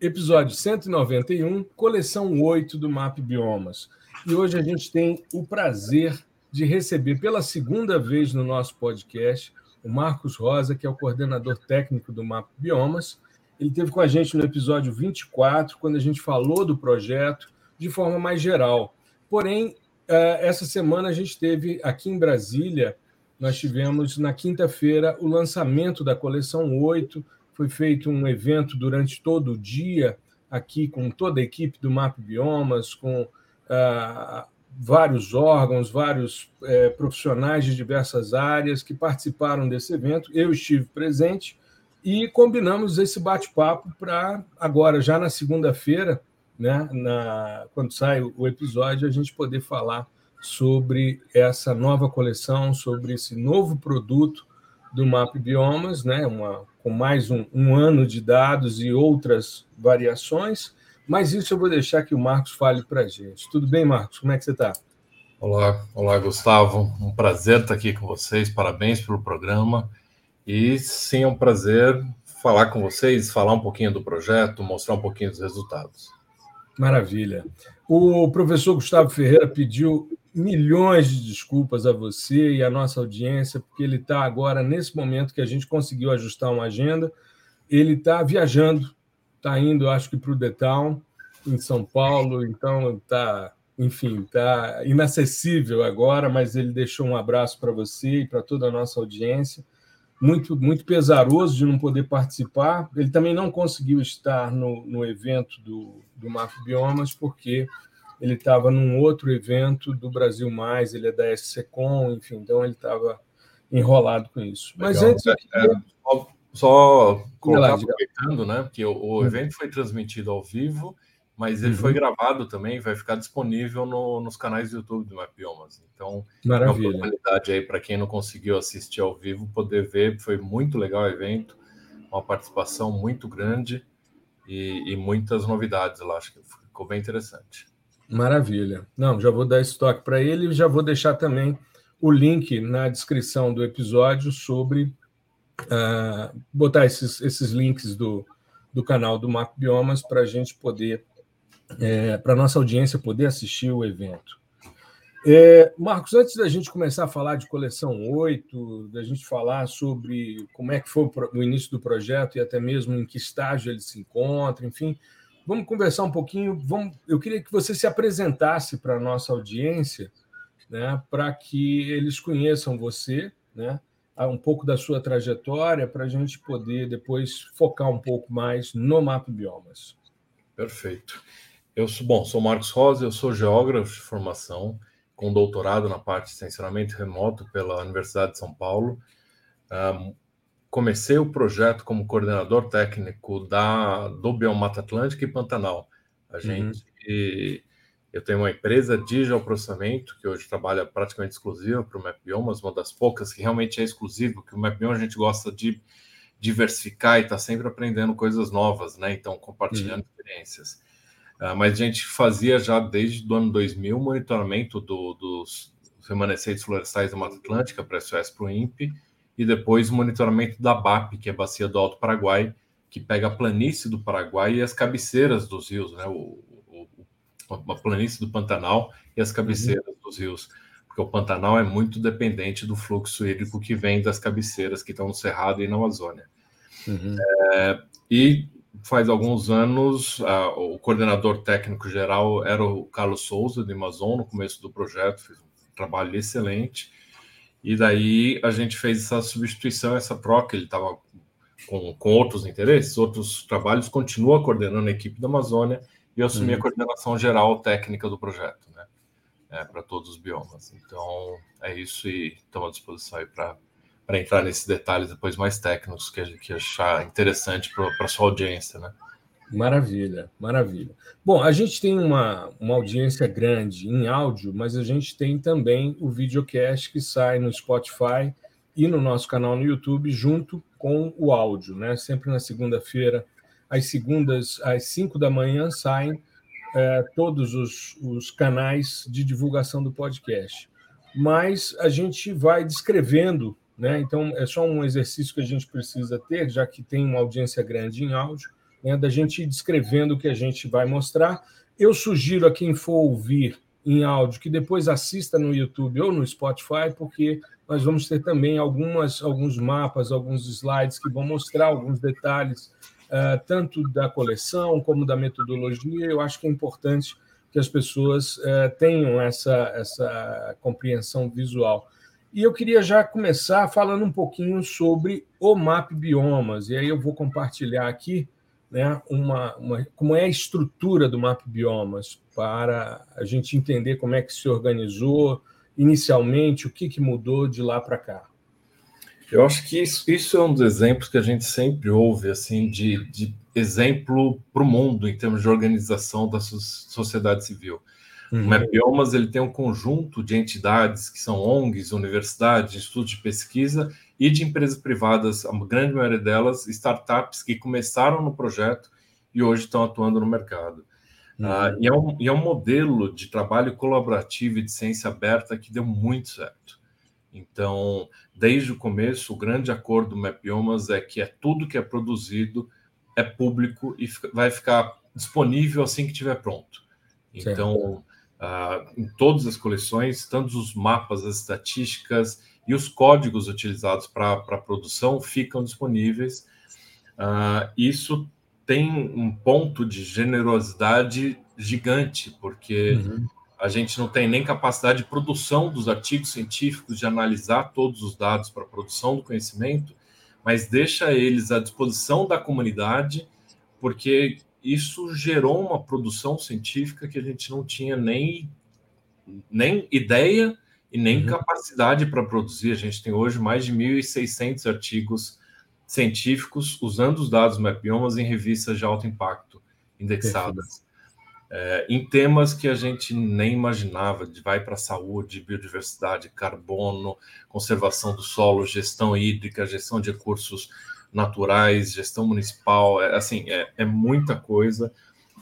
Episódio 191, coleção 8 do MAP Biomas. E hoje a gente tem o prazer de receber pela segunda vez no nosso podcast o Marcos Rosa, que é o coordenador técnico do MAP Biomas. Ele esteve com a gente no episódio 24, quando a gente falou do projeto de forma mais geral. Porém, eh, essa semana a gente teve aqui em Brasília, nós tivemos na quinta-feira o lançamento da coleção 8, foi feito um evento durante todo o dia aqui com toda a equipe do MAP Biomas, com ah, vários órgãos, vários eh, profissionais de diversas áreas que participaram desse evento. Eu estive presente e combinamos esse bate-papo para agora, já na segunda-feira, né, na, quando sai o episódio, a gente poder falar sobre essa nova coleção, sobre esse novo produto do MAP Biomas, né, uma, com mais um, um, ano de dados e outras variações, mas isso eu vou deixar que o Marcos fale para a gente. Tudo bem, Marcos? Como é que você está? Olá, olá, Gustavo. Um prazer estar aqui com vocês. Parabéns pelo programa. E sim, é um prazer falar com vocês, falar um pouquinho do projeto, mostrar um pouquinho dos resultados. Maravilha. O professor Gustavo Ferreira pediu milhões de desculpas a você e à nossa audiência, porque ele está agora, nesse momento que a gente conseguiu ajustar uma agenda, ele está viajando, está indo, acho que, para o Town, em São Paulo, então está, enfim, está inacessível agora, mas ele deixou um abraço para você e para toda a nossa audiência. Muito, muito pesaroso de não poder participar. Ele também não conseguiu estar no, no evento do, do Map Biomas, porque ele estava num outro evento do Brasil Mais, ele é da SCCOM, enfim, então ele estava enrolado com isso. Legal. Mas antes. É, é, só, só colocar, aproveitando, né? Porque o, o uhum. evento foi transmitido ao vivo, mas ele uhum. foi gravado também, vai ficar disponível no, nos canais do YouTube do Mapiomas. Então, Maravilha. uma oportunidade aí para quem não conseguiu assistir ao vivo poder ver. Foi muito legal o evento, uma participação muito grande e, e muitas novidades lá. Acho que ficou bem interessante. Maravilha. Não, já vou dar esse toque para ele e já vou deixar também o link na descrição do episódio sobre uh, botar esses, esses links do, do canal do Map Biomas para a gente poder, é, para nossa audiência poder assistir o evento. É, Marcos, antes da gente começar a falar de coleção 8, da gente falar sobre como é que foi o início do projeto e até mesmo em que estágio ele se encontra, enfim, Vamos conversar um pouquinho. Vamos, eu queria que você se apresentasse para a nossa audiência, né, para que eles conheçam você, né, um pouco da sua trajetória, para a gente poder depois focar um pouco mais no Map Biomas. Perfeito. Eu sou bom, sou Marcos Rosa, eu sou geógrafo de formação, com doutorado na parte de sensoramento remoto pela Universidade de São Paulo. Um, comecei o projeto como coordenador técnico da do Biomata Atlântica e Pantanal. A uhum. gente, uhum. eu tenho uma empresa de geoprocessamento que hoje trabalha praticamente exclusiva para o MapBiomas, uma das poucas que realmente é exclusivo, que o MapBiomas a gente gosta de diversificar e está sempre aprendendo coisas novas, né? Então compartilhando uhum. experiências. Uh, mas a gente fazia já desde o ano 2000 monitoramento do, dos remanescentes florestais da Mata Atlântica para SOS para o INPE e depois o monitoramento da BAP, que é a Bacia do Alto Paraguai, que pega a planície do Paraguai e as cabeceiras dos rios, né? O, o, a planície do Pantanal e as cabeceiras uhum. dos rios, porque o Pantanal é muito dependente do fluxo hídrico que vem das cabeceiras que estão no Cerrado e na Amazônia. Uhum. É, e faz alguns anos, a, o coordenador técnico geral era o Carlos Souza, de Amazon, no começo do projeto, fez um trabalho excelente. E daí a gente fez essa substituição, essa troca. Ele estava com, com outros interesses, outros trabalhos, continua coordenando a equipe da Amazônia e eu assumi uhum. a coordenação geral técnica do projeto, né? É, para todos os biomas. Então é isso e estamos à disposição aí para para entrar nesses detalhes depois mais técnicos que que achar interessante para a sua audiência, né? Maravilha, maravilha. Bom, a gente tem uma, uma audiência grande em áudio, mas a gente tem também o videocast que sai no Spotify e no nosso canal no YouTube junto com o áudio, né? Sempre na segunda-feira, às segundas, às 5 da manhã, saem é, todos os, os canais de divulgação do podcast. Mas a gente vai descrevendo, né? Então é só um exercício que a gente precisa ter, já que tem uma audiência grande em áudio né, da gente descrevendo o que a gente vai mostrar. Eu sugiro a quem for ouvir em áudio que depois assista no YouTube ou no Spotify, porque nós vamos ter também algumas, alguns mapas, alguns slides que vão mostrar alguns detalhes, uh, tanto da coleção como da metodologia. Eu acho que é importante que as pessoas uh, tenham essa, essa compreensão visual. E eu queria já começar falando um pouquinho sobre o MAP Biomas, e aí eu vou compartilhar aqui né, uma, uma, como é a estrutura do Map Biomas, para a gente entender como é que se organizou inicialmente, o que, que mudou de lá para cá. Eu acho que isso, isso, é um dos exemplos que a gente sempre ouve, assim, de, de exemplo para o mundo em termos de organização da sociedade civil. Uhum. O MapBiomas ele tem um conjunto de entidades que são ONGs, universidades, institutos de pesquisa e de empresas privadas, a grande maioria delas, startups que começaram no projeto e hoje estão atuando no mercado. Uhum. Uh, e, é um, e é um modelo de trabalho colaborativo e de ciência aberta que deu muito certo. Então, desde o começo, o grande acordo do Mapiomas é que é tudo que é produzido é público e vai ficar disponível assim que estiver pronto. Então, uh, em todas as coleções, tanto os mapas, as estatísticas e os códigos utilizados para a produção ficam disponíveis. Uh, isso tem um ponto de generosidade gigante, porque uhum. a gente não tem nem capacidade de produção dos artigos científicos, de analisar todos os dados para a produção do conhecimento, mas deixa eles à disposição da comunidade, porque isso gerou uma produção científica que a gente não tinha nem, nem ideia e nem uhum. capacidade para produzir. A gente tem hoje mais de 1.600 artigos científicos usando os dados mapiomas em revistas de alto impacto indexadas. É, em temas que a gente nem imaginava, de vai para a saúde, biodiversidade, carbono, conservação do solo, gestão hídrica, gestão de recursos naturais, gestão municipal, é, assim, é, é muita coisa.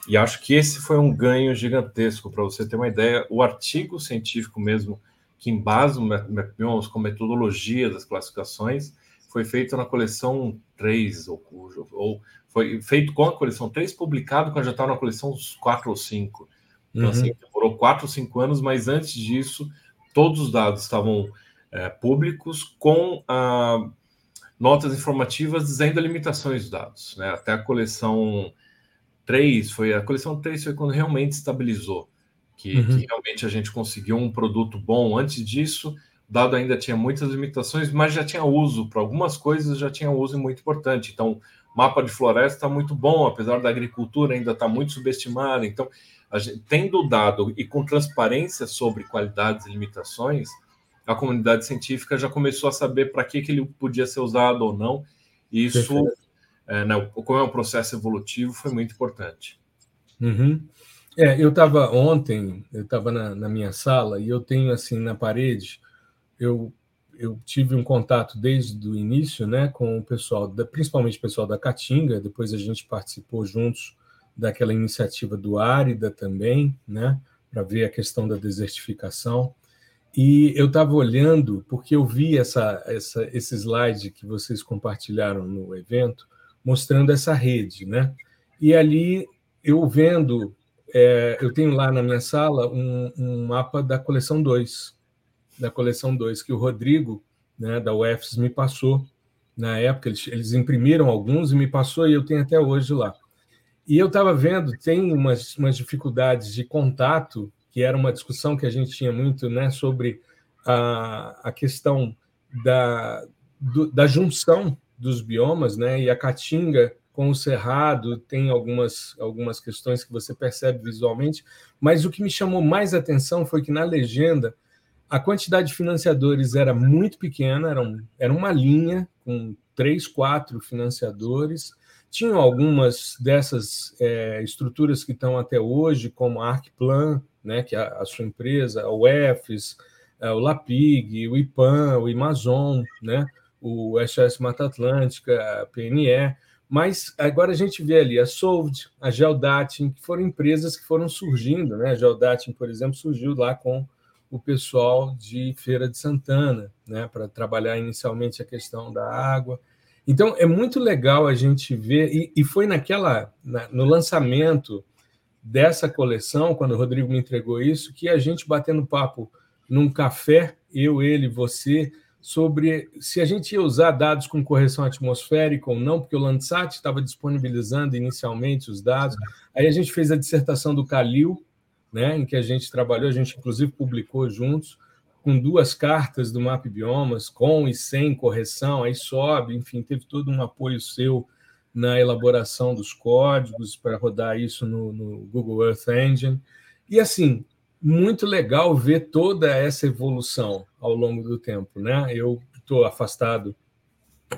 E acho que esse foi um ganho gigantesco para você ter uma ideia. O artigo científico mesmo que embasa o MapBiomes com metodologia das classificações, foi feito na coleção 3, ou, ou foi feito com a coleção 3, publicado quando já estava na coleção 4 ou 5. Então, assim, uhum. assim, demorou 4 ou 5 anos, mas antes disso, todos os dados estavam é, públicos com ah, notas informativas dizendo as limitações dos dados. Né? Até a coleção 3, foi a coleção 3 foi quando realmente estabilizou que, uhum. que, realmente a gente conseguiu um produto bom. Antes disso, dado ainda tinha muitas limitações, mas já tinha uso para algumas coisas, já tinha uso muito importante. Então, mapa de floresta está muito bom, apesar da agricultura ainda estar tá muito subestimada. Então, gente, tendo dado e com transparência sobre qualidades e limitações, a comunidade científica já começou a saber para que, que ele podia ser usado ou não. E isso, é, né, como é um processo evolutivo, foi muito importante. Uhum. É, eu estava ontem, eu estava na, na, minha sala e eu tenho assim na parede, eu, eu tive um contato desde o início, né, com o pessoal, da, principalmente o pessoal da Caatinga. Depois a gente participou juntos daquela iniciativa do Árida também, né, para ver a questão da desertificação. E eu estava olhando porque eu vi essa, essa, esse slide que vocês compartilharam no evento, mostrando essa rede, né? E ali eu vendo é, eu tenho lá na minha sala um, um, mapa da coleção 2, da coleção 2, que o Rodrigo, né, da UFS, me passou. Na época, eles, eles imprimiram alguns e me passou, e eu tenho até hoje lá. E eu estava vendo, tem umas, umas dificuldades de contato, que era uma discussão que a gente tinha muito né, sobre a, a questão da, do, da junção dos biomas, né, e a caatinga com o Cerrado, tem algumas, algumas questões que você percebe visualmente, mas o que me chamou mais atenção foi que na legenda a quantidade de financiadores era muito pequena, era, um, era uma linha com três, quatro financiadores, tinham algumas dessas é, estruturas que estão até hoje, como a Arcplan, né, que é a, sua empresa, o EFES, é, o Lapig, o IPAN, o Amazon, né, o SOS Mata Atlântica, a PNE, mas agora a gente vê ali a Solved, a Geodatin, que foram empresas que foram surgindo, né? A Geodatin, por exemplo, surgiu lá com o pessoal de Feira de Santana, né, para trabalhar inicialmente a questão da água. Então é muito legal a gente ver e, e foi naquela na, no lançamento dessa coleção, quando o Rodrigo me entregou isso, que a gente batendo papo num café, eu, ele, você, sobre se a gente ia usar dados com correção atmosférica ou não, porque o Landsat estava disponibilizando inicialmente os dados. Aí a gente fez a dissertação do Calil, né, em que a gente trabalhou, a gente inclusive publicou juntos, com duas cartas do Map Biomas, com e sem correção, aí sobe, enfim, teve todo um apoio seu na elaboração dos códigos para rodar isso no, no Google Earth Engine. E assim, muito legal ver toda essa evolução ao longo do tempo. Né? Eu estou afastado,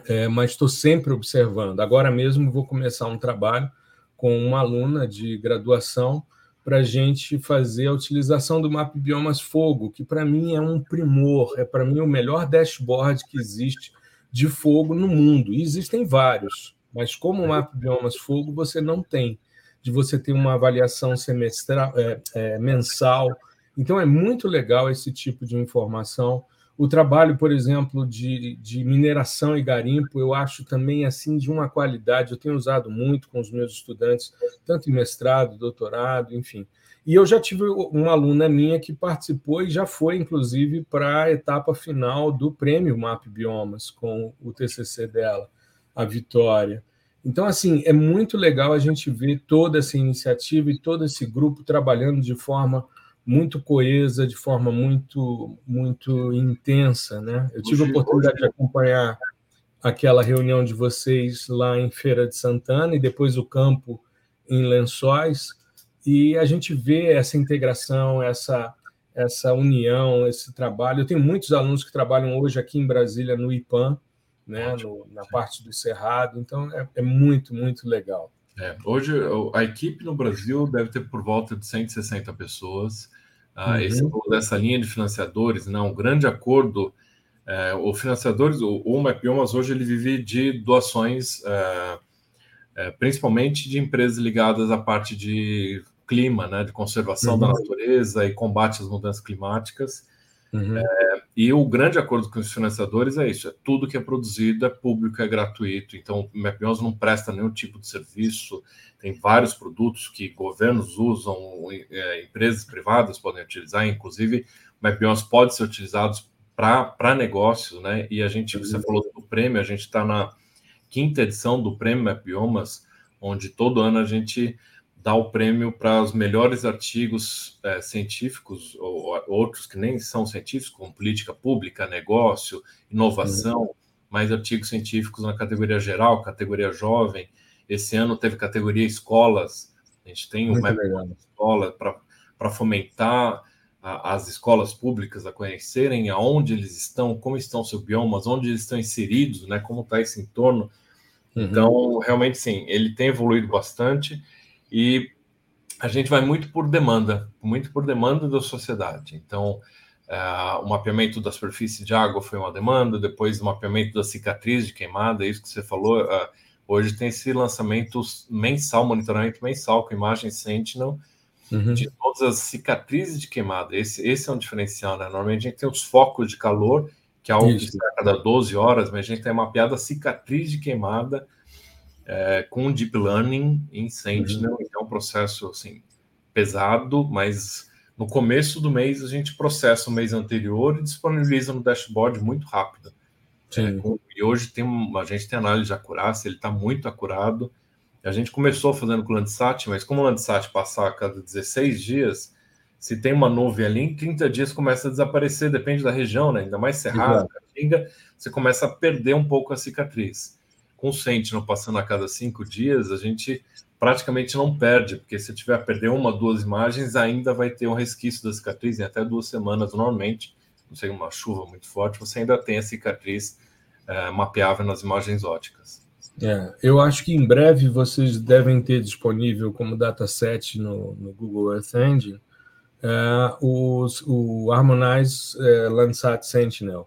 é, mas estou sempre observando. Agora mesmo vou começar um trabalho com uma aluna de graduação para a gente fazer a utilização do Map Biomas Fogo, que para mim é um primor, é para mim o melhor dashboard que existe de fogo no mundo. E existem vários, mas como o Map Biomas Fogo você não tem de você ter uma avaliação semestral, é, é, mensal. Então, é muito legal esse tipo de informação. O trabalho, por exemplo, de, de mineração e garimpo, eu acho também assim de uma qualidade. Eu tenho usado muito com os meus estudantes, tanto em mestrado, doutorado, enfim. E eu já tive uma aluna minha que participou e já foi, inclusive, para a etapa final do prêmio MAP Biomas, com o TCC dela, a Vitória. Então, assim, é muito legal a gente ver toda essa iniciativa e todo esse grupo trabalhando de forma muito coesa, de forma muito muito intensa, né? Eu tive a oportunidade de acompanhar aquela reunião de vocês lá em Feira de Santana e depois o campo em Lençóis, e a gente vê essa integração, essa essa união, esse trabalho. Eu tenho muitos alunos que trabalham hoje aqui em Brasília no IPAM, né, no, na parte do Cerrado. Então, é, é muito, muito legal. É, hoje, a equipe no Brasil deve ter por volta de 160 pessoas. Ah, uhum. Esse, dessa linha de financiadores, né, um grande acordo. É, o financiadores, o, o Mapiomas hoje ele vive de doações, é, é, principalmente de empresas ligadas à parte de clima, né, de conservação uhum. da natureza e combate às mudanças climáticas. Uhum. E o grande acordo com os financiadores é isso: é tudo que é produzido é público, é gratuito. Então, o MapBions não presta nenhum tipo de serviço. Tem vários produtos que governos usam, é, empresas privadas podem utilizar, inclusive o MapBions pode ser utilizado para negócios, né? E a gente, você falou do prêmio, a gente está na quinta edição do prêmio MapBiomas, onde todo ano a gente dá o prêmio para os melhores artigos é, científicos, ou, ou, outros que nem são científicos, como política pública, negócio, inovação, uhum. mais artigos científicos na categoria geral, categoria jovem. Esse ano teve categoria escolas, a gente tem uma escola para fomentar a, as escolas públicas a conhecerem aonde eles estão, como estão seus biomas, onde eles estão inseridos, né, como está esse entorno. Uhum. Então, realmente, sim, ele tem evoluído bastante e a gente vai muito por demanda, muito por demanda da sociedade. Então, uh, o mapeamento da superfície de água foi uma demanda, depois o mapeamento da cicatriz de queimada, é isso que você falou. Uh, hoje tem esse lançamento mensal, monitoramento mensal com imagens Sentinel uhum. de todas as cicatrizes de queimada. Esse, esse é um diferencial, né? Normalmente a gente tem os focos de calor, que é algo isso. que está a cada 12 horas, mas a gente tem mapeado a cicatriz de queimada é, com Deep Learning em Sentinel. Uhum. Então, é um processo assim, pesado, mas no começo do mês a gente processa o mês anterior e disponibiliza no dashboard muito rápido. É, e hoje tem a gente tem análise de acurácia, ele está muito acurado. A gente começou fazendo com o Landsat, mas como o Landsat passar a cada 16 dias, se tem uma nuvem ali, em 30 dias começa a desaparecer, depende da região, né? ainda mais Cerrado, Caatinga, você começa a perder um pouco a cicatriz com o Sentinel passando a cada cinco dias, a gente praticamente não perde, porque se tiver a perder uma, duas imagens, ainda vai ter um resquício da cicatriz em até duas semanas normalmente. Não sei, uma chuva muito forte, você ainda tem a cicatriz é, mapeável nas imagens óticas. É, eu acho que em breve vocês devem ter disponível como dataset no, no Google Earth Engine é, os, o Harmonize é, Landsat Sentinel.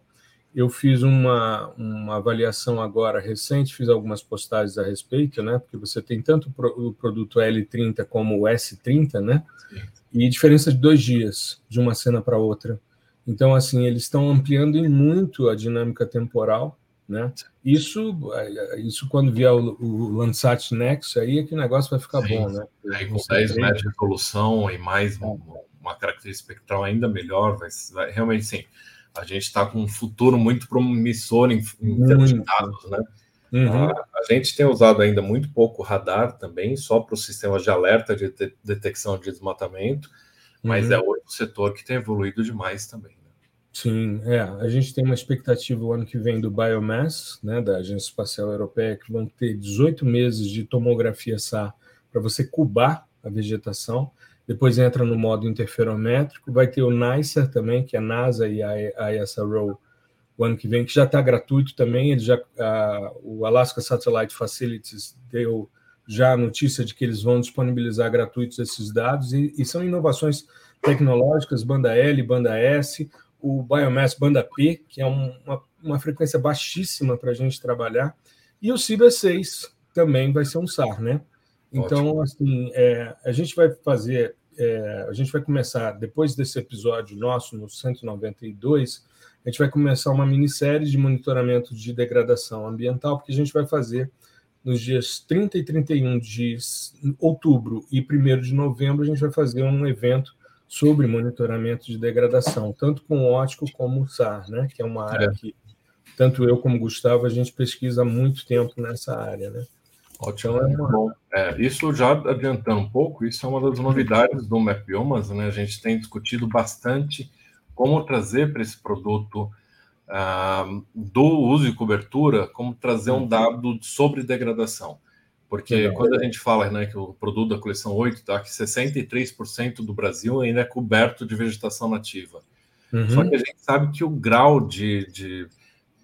Eu fiz uma, uma avaliação agora recente, fiz algumas postagens a respeito, né? Porque você tem tanto o produto L30 como o S30, né? Sim. E diferença de dois dias de uma cena para outra. Então, assim, eles estão ampliando muito a dinâmica temporal né? Isso, isso quando vier o, o Landsat Next, aí é que o negócio vai ficar Sim. bom, né? Aí, com 10 metros de resolução e mais uma, uma característica espectral ainda melhor, vai, vai realmente sim. A gente está com um futuro muito promissor em, em termos de dados, né? Uhum. A, a, gente tem usado ainda muito pouco radar também, só para os sistemas de alerta de, de detecção de desmatamento, mas uhum. é outro setor que tem evoluído demais também. Sim, é. A gente tem uma expectativa o ano que vem do Biomass, né, da Agência Espacial Europeia, que vão ter 18 meses de tomografia SAR para você cubar a vegetação. Depois entra no modo interferométrico. Vai ter o NICER também, que é a NASA e a ESRO, o ano que vem, que já está gratuito também. Ele já, a, o Alaska Satellite Facilities deu já a notícia de que eles vão disponibilizar gratuitos esses dados, e, e são inovações tecnológicas, banda L, banda S, o Biomass banda P, que é uma, uma frequência baixíssima para a gente trabalhar, e o Ciber 6 também vai ser um SAR, né? Então, Ótimo. assim, é, a gente vai fazer, é, a gente vai começar, depois desse episódio nosso, no 192, a gente vai começar uma minissérie de monitoramento de degradação ambiental, porque a gente vai fazer nos dias 30 e 31 de outubro e 1 de novembro, a gente vai fazer um evento sobre monitoramento de degradação, tanto com ótico como o SAR, né? que é uma área é. que tanto eu como Gustavo a gente pesquisa há muito tempo nessa área. Né? Ótimo. É. Bom, é, isso já adiantando um pouco, isso é uma das novidades do Mapiomas, né? A gente tem discutido bastante como trazer para esse produto ah, do uso e cobertura, como trazer um uhum. dado sobre degradação. Porque Legal. quando a gente fala né, que o produto da coleção 8 tá, que 63% do Brasil ainda é coberto de vegetação nativa. Uhum. Só que a gente sabe que o grau de, de,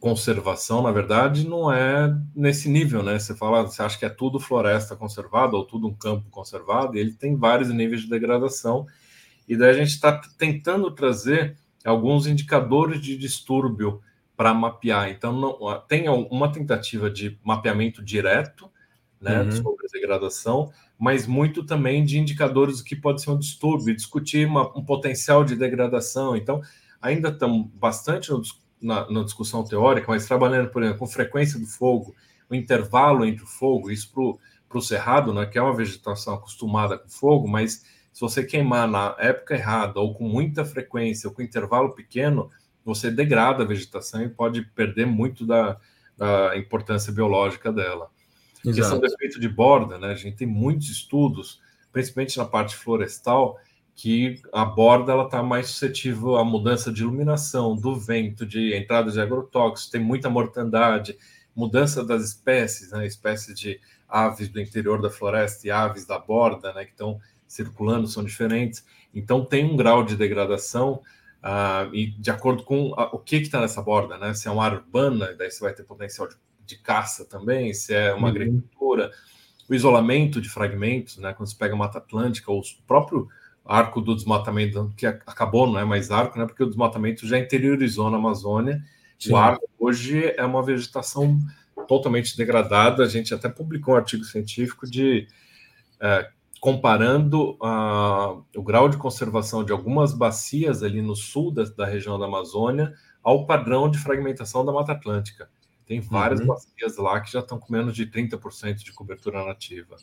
conservação, na verdade, não é nesse nível, né? Você fala, você acha que é tudo floresta conservada ou tudo um campo conservado, e ele tem vários níveis de degradação. E daí a gente está tentando trazer alguns indicadores de distúrbio para mapear. Então, não, tem uma tentativa de mapeamento direto né, uhum. sobre degradação, mas muito também de indicadores do que pode ser um distúrbio, discutir uma, um potencial de degradação. Então, ainda estamos bastante no, na, na, discussão teórica, mas trabalhando, por exemplo, com frequência do fogo, o intervalo entre o fogo, isso para o cerrado, né, que é uma vegetação acostumada com fogo, mas se você queimar na época errada, ou com muita frequência, ou com intervalo pequeno, você degrada a vegetação e pode perder muito da, da importância biológica dela. Exato. Questão do efeito de borda, né? A gente tem muitos estudos, principalmente na parte florestal, que a borda ela está mais suscetível à mudança de iluminação, do vento, de entrada de agrotóxicos, tem muita mortandade, mudança das espécies, né? Espécies de aves do interior da floresta e aves da borda, né? Que estão circulando são diferentes. Então tem um grau de degradação uh, e de acordo com a, o que está nessa borda, né? Se é uma área urbana, daí você vai ter potencial de de caça também, se é uma uhum. agricultura, o isolamento de fragmentos, né? Quando você pega a Mata Atlântica, ou o próprio arco do desmatamento, que acabou, não é mais arco, né? Porque o desmatamento já interiorizou na Amazônia. Sim. O arco hoje é uma vegetação totalmente degradada. A gente até publicou um artigo científico de é, comparando uh, o grau de conservação de algumas bacias ali no sul da, da região da Amazônia ao padrão de fragmentação da Mata Atlântica. Tem várias uhum. bacias lá que já estão com menos de 30% de cobertura nativa.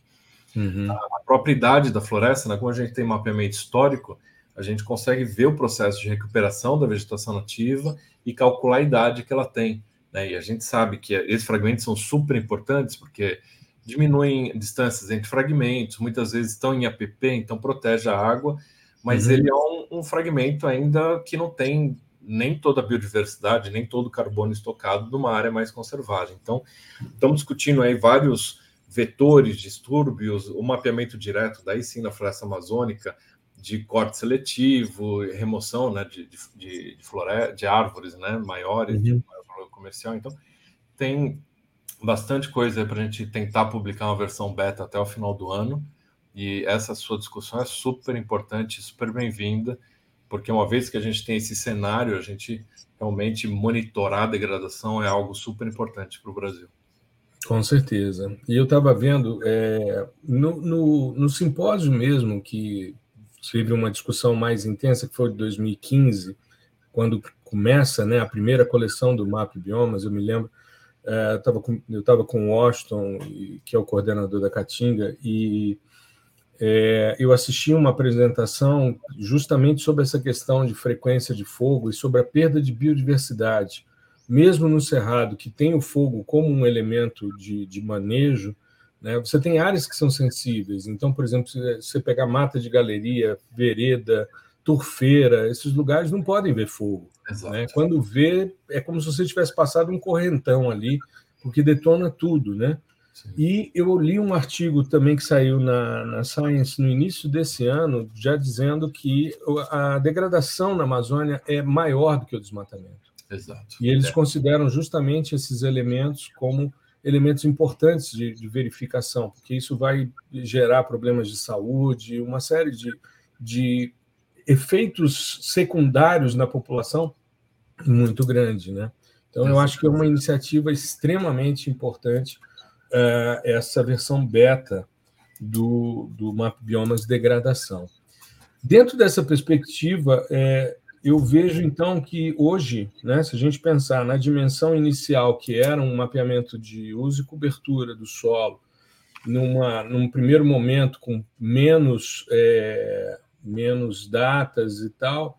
Uhum. A própria idade da floresta, né, como a gente tem mapeamento histórico, a gente consegue ver o processo de recuperação da vegetação nativa e calcular a idade que ela tem. Né? E a gente sabe que esses fragmentos são super importantes porque diminuem distâncias entre fragmentos, muitas vezes estão em APP, então protege a água, mas uhum. ele é um, um, fragmento ainda que não tem nem toda a biodiversidade, nem todo o carbono estocado numa área mais conservada. Então, estamos discutindo aí vários vetores, distúrbios, o mapeamento direto, daí sim na floresta amazônica, de corte seletivo, remoção né, de, de, de, flore... de árvores né, maiores, uhum. de comercial. Então, tem bastante coisa para a gente tentar publicar uma versão beta até o final do ano. E essa sua discussão é super importante, super bem-vinda, porque uma vez que a gente tem esse cenário, a gente realmente monitorar a degradação é algo super importante para o Brasil. Com certeza. E eu estava vendo é, no, no, no, simpósio mesmo, que teve uma discussão mais intensa, que foi de 2015, quando começa né, a primeira coleção do MAP Biomas, eu me lembro, é, eu estava com, o Washington, que é o coordenador da Caatinga, e é, eu assisti uma apresentação justamente sobre essa questão de frequência de fogo e sobre a perda de biodiversidade. Mesmo no Cerrado, que tem o fogo como um elemento de, de manejo, né, você tem áreas que são sensíveis. Então, por exemplo, se você pegar mata de galeria, vereda, turfeira, esses lugares não podem ver fogo. Né? Quando vê, é como se você tivesse passado um correntão ali, porque detona tudo, né? E eu li um artigo também que saiu na, na Science no início desse ano, já dizendo que a degradação na Amazônia é maior do que o desmatamento. Exato. E eles é. consideram justamente esses elementos como elementos importantes de, de, verificação, porque isso vai gerar problemas de saúde, uma série de, de efeitos secundários na população muito grande, né? Então, eu acho que é uma iniciativa extremamente importante uh, essa versão beta do, do Map Biomas Degradação. Dentro dessa perspectiva, é, eu vejo então que hoje, né, se a gente pensar na dimensão inicial, que era um mapeamento de uso e cobertura do solo, numa, num primeiro momento com menos, é, menos datas e tal,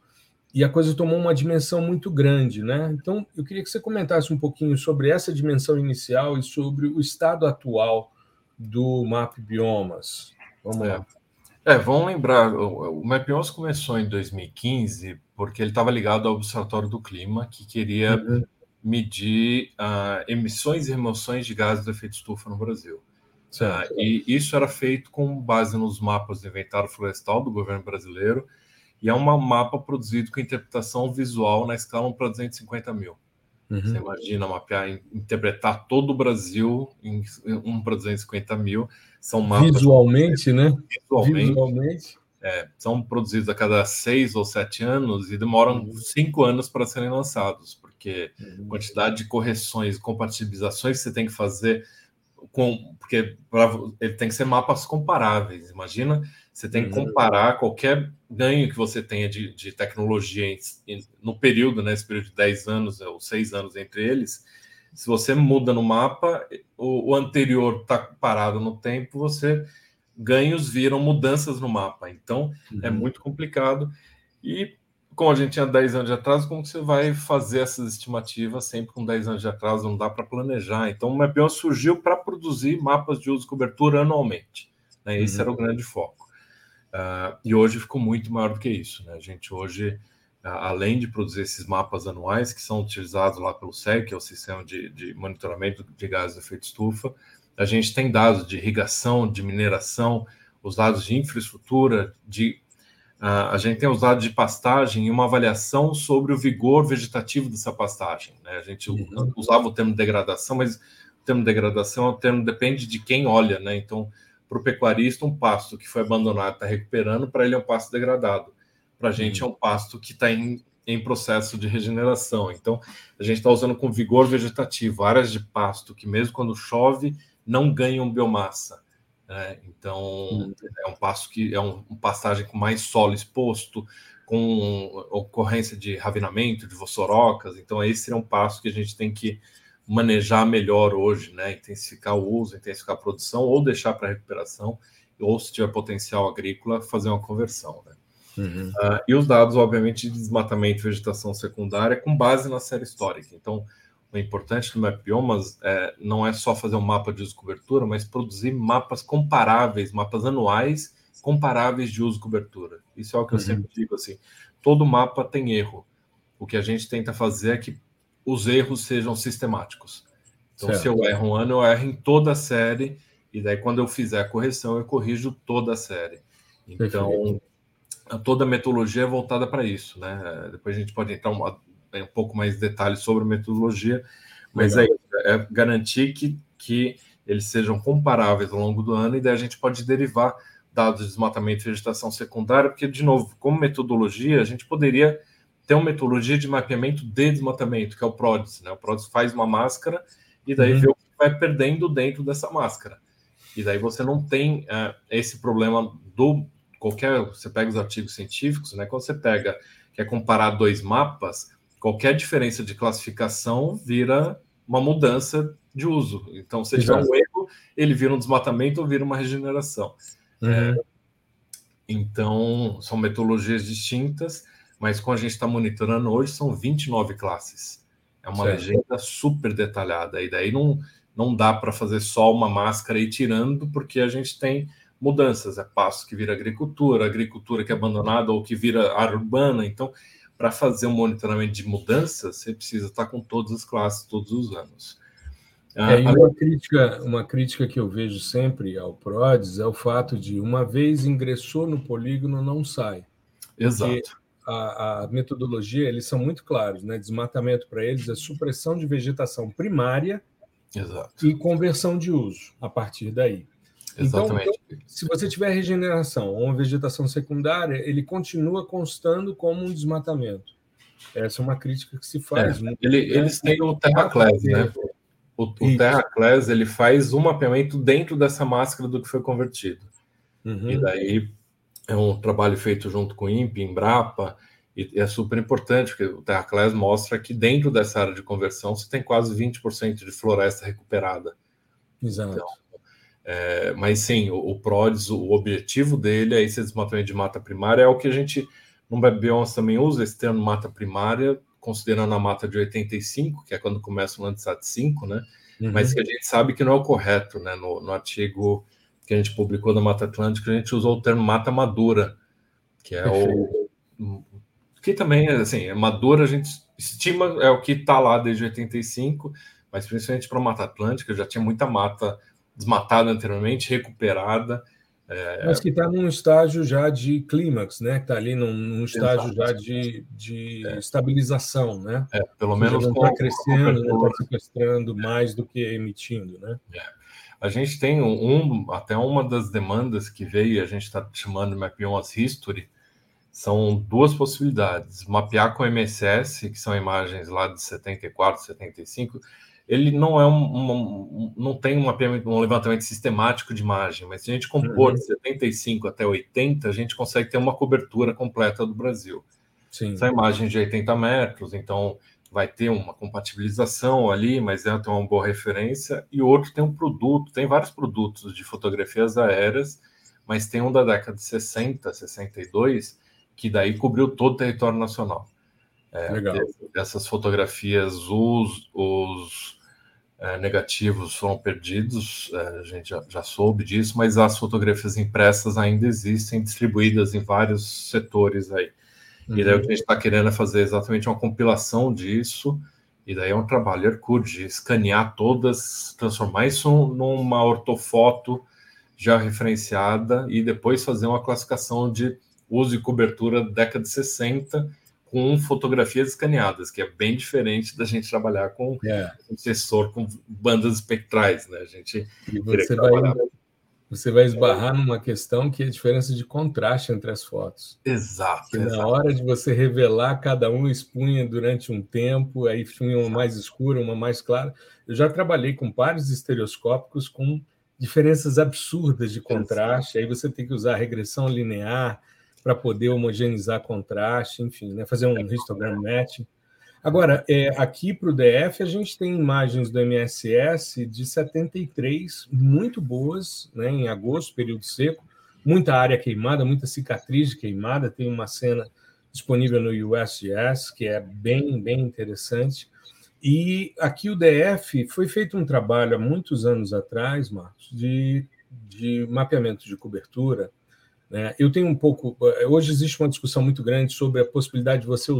e a coisa tomou uma dimensão muito grande, né? Então, eu queria que você comentasse um pouquinho sobre essa dimensão inicial e sobre o estado atual do MAP Biomas. Vamos é. lá. É, vamos lembrar, o, MAP Biomas começou em 2015 porque ele estava ligado ao Observatório do Clima, que queria uhum. medir uh, emissões e remoções de gases de efeito estufa no Brasil. Uh, e isso era feito com base nos mapas do inventário florestal do governo brasileiro, e é um mapa produzido com interpretação visual na escala 1 para 250 mil. Uhum. Você imagina mapear, interpretar todo o Brasil em 1 para 250 mil. São mapas. Visualmente, né? Visualmente. Visualmente. É, são produzidos a cada seis ou sete anos e demoram uhum. cinco anos para serem lançados, porque uhum. quantidade de correções, compatibilizações que você tem que fazer com, porque pra, ele tem que ser mapas comparáveis. Imagina você tem que uhum. comparar qualquer ganho que você tenha de, de tecnologia em, em, no período, né, período de 10 anos ou 6 anos entre eles. Se você muda no mapa, o, o anterior está parado no tempo, você ganhos viram mudanças no mapa. Então, é uhum. é muito complicado. E como a gente tinha 10 anos de atraso, como você vai fazer essas estimativas sempre com 10 anos de atraso? Não dá para planejar. Então, o Mapeon surgiu para produzir mapas de uso e cobertura anualmente. Né? Esse uhum. era o grande foco. Uh, e hoje ficou muito maior do que isso. Né? A gente hoje, além de produzir esses mapas anuais que são utilizados lá pelo SEG, que é o Sistema de, de Monitoramento de Gases de Efeito Estufa, a gente tem dados de irrigação, de mineração, os dados de infraestrutura, de a gente tem os dados de pastagem e uma avaliação sobre o vigor vegetativo dessa pastagem. Né? A gente uhum. usava o termo degradação, mas o termo degradação é um termo depende de quem olha, né? Então, para o pecuarista, um pasto que foi abandonado está recuperando, para ele é um pasto degradado. Para a gente uhum. é um pasto que está em, em processo de regeneração. Então, a gente está usando com vigor vegetativo áreas de pasto que, mesmo quando chove, não ganham biomassa. Né? Então, uhum. é um pasto que é um, um, pastagem com mais solo exposto, com ocorrência de ravinamento, de vossorocas. Então, esse é um pasto que a gente tem que manejar melhor hoje, né? Intensificar o uso, intensificar a produção, ou deixar para recuperação, ou se tiver potencial agrícola, fazer uma conversão, né? Uhum. Uh, e os dados, obviamente, de desmatamento e vegetação secundária com base na série histórica. Então, o importante do Map Biomas é, não é só fazer um mapa de uso e cobertura, mas produzir mapas comparáveis, mapas anuais comparáveis de uso e cobertura. Isso é o que eu uhum. sempre digo assim. Todo mapa tem erro. O que a gente tenta fazer é que os erros sejam sistemáticos. Então, certo. se eu erro um ano, eu erro em toda a série, e daí quando eu fizer a correção, eu corrijo toda a série. Então, Perfeito. Toda a metodologia é voltada para isso, né? Depois a gente pode entrar um, um pouco mais de detalhes sobre a metodologia, mas é, é garantir que que eles sejam comparáveis ao longo do ano, e daí a gente pode derivar dados de desmatamento e vegetação secundária, porque, de novo, como metodologia, a gente poderia ter uma metodologia de mapeamento de desmatamento, que é o PRODES. Né? O PRODES faz uma máscara e daí uhum. vê o que vai perdendo dentro dessa máscara. E daí você não tem uh, esse problema do qualquer. Você pega os artigos científicos, né? Quando você pega, quer comparar dois mapas, qualquer diferença de classificação vira uma mudança de uso. Então, se tiver um erro, ele vira um desmatamento ou vira uma regeneração. Uhum. É, então, são metodologias distintas, mas como a gente está monitorando hoje, são 29 classes. É uma certo. legenda super detalhada. E daí não, não dá para fazer só uma máscara e tirando, porque a gente tem mudanças. É passo que vira agricultura, agricultura que é abandonada ou que vira área urbana. Então, para fazer um monitoramento de mudanças, você precisa estar com todas as classes todos os anos. Ah, é, uma, crítica, uma crítica que eu vejo sempre ao PRODES é o fato de, uma vez ingressou no polígono, não sai. Exato. A, a, metodologia, eles são muito claros, né? Desmatamento para eles é supressão de vegetação primária Exato. e conversão de uso a partir daí. Então, Exatamente. Então, se você tiver regeneração ou uma vegetação secundária, ele continua constando como um desmatamento. Essa é uma crítica que se faz. É, ele, né? Eles têm o TerraClass, né? O, o TerraClass ele faz um mapeamento dentro dessa máscara do que foi convertido. Uhum. E daí é um trabalho feito junto com o INPE, Embrapa, e é super importante, porque o TerraClass mostra que dentro dessa área de conversão você tem quase 20% de floresta recuperada. Exato. Então, é, mas sim, o, o PRODES, o objetivo dele é esse desmatamento de mata primária, é o que a gente no Biomas também usa esse termo mata primária, considerando a mata de 85, que é quando começa o Landsat 5, né? Uhum. Mas que a gente sabe que não é o correto, né? No, no artigo que a gente publicou da Mata Atlântica, a gente usou o termo mata madura, que é Perfeito. o que também assim, é madura, a gente estima é o que está lá desde 85, mas principalmente para a Mata Atlântica já tinha muita mata desmatada anteriormente, recuperada. É... Mas que está num estágio já de clímax, né? Que está ali num, num estágio Exato. já de, de é. estabilização, né? É, pelo menos está crescendo, não está sequestrando mais do que emitindo, né? É. A gente tem um, um, até uma das demandas que veio, a gente está chamando de Mapiomas History, são duas possibilidades. Mapear com MSS, que são imagens lá de 74, 75, ele não é um, um, não tem um um levantamento sistemático de imagem, mas se a gente compor uhum. de 75 até 80, a gente consegue ter uma cobertura completa do Brasil. Sim. Essa imagem de 80 metros, então vai ter uma compatibilização ali, mas tem uma boa referência, e outro tem um produto, tem vários produtos de fotografias aéreas, mas tem um da década de 60, 62, que daí cobriu todo o território nacional. É, Legal. Essas fotografias, os, os é, negativos foram perdidos, é, a gente já, já, soube disso, mas as fotografias impressas ainda existem, distribuídas em vários setores aí. Uhum. E daí o que a gente está querendo é fazer exatamente uma compilação disso, e daí é um trabalho hercúleo de escanear todas, transformar isso numa ortofoto já referenciada e depois fazer uma classificação de uso e cobertura da década de 60 com fotografias escaneadas, que é bem diferente da gente trabalhar com é. um sensor com bandas espectrais, né? A gente e você vai, você vai esbarrar numa questão que é a diferença de contraste entre as fotos. Exato. Exato. na hora de você revelar, cada um expunha durante um tempo, aí tinha uma mais escura, uma mais clara. Eu já trabalhei com pares estereoscópicos com diferenças absurdas de contraste, aí você tem que usar regressão linear, para poder homogeneizar contraste, enfim, né, fazer um histogram match. Agora, é, aqui para o DF, a gente tem imagens do MSS de 73, muito boas, né, em agosto, período seco, muita área queimada, muita cicatriz queimada, tem uma cena disponível no USGS, que é bem, bem interessante. E aqui o DF foi feito um trabalho há muitos anos atrás, Marcos, de, de mapeamento de cobertura, né? Eu tenho um pouco. Eh, hoje existe uma discussão muito grande sobre a possibilidade de você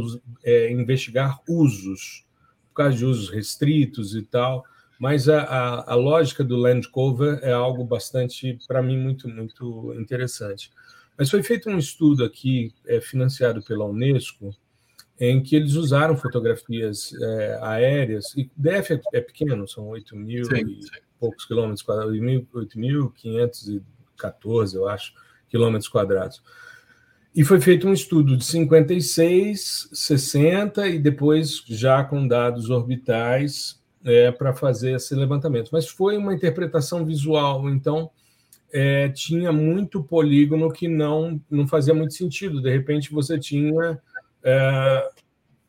é, investigar usos, por causa de usos restritos e tal, mas a, a, a lógica do land cover é algo bastante, para mim, muito, muito interessante. Mas foi feito um estudo aqui, é, financiado pela Unesco, em que eles usaram fotografias é, aéreas, e DF é, é pequeno, são 8 mil sim, e sim. poucos quilômetros quadrados, 8.514, eu acho, quilômetros quadrados. E foi feito um estudo de 56, 60 e depois já com dados orbitais é, para fazer esse levantamento. Mas foi uma interpretação visual, então é, tinha muito polígono que não, não fazia muito sentido. De repente você tinha é,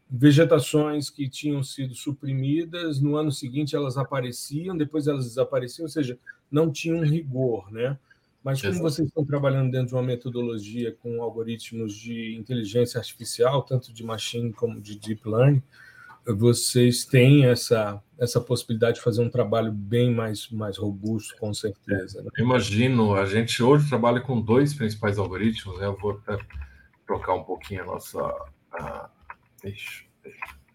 vegetações que tinham sido suprimidas, no ano seguinte elas apareciam, depois elas desapareciam, ou seja, não tinha um rigor, né? Mas como Exato. vocês estão trabalhando dentro de uma metodologia com algoritmos de inteligência artificial, tanto de machine como de deep learning, vocês têm essa, essa possibilidade de fazer um trabalho bem mais, mais robusto, com certeza. Né? Imagino, a gente hoje trabalha com dois principais algoritmos, né? eu vou até trocar um pouquinho a nossa. A, deixa,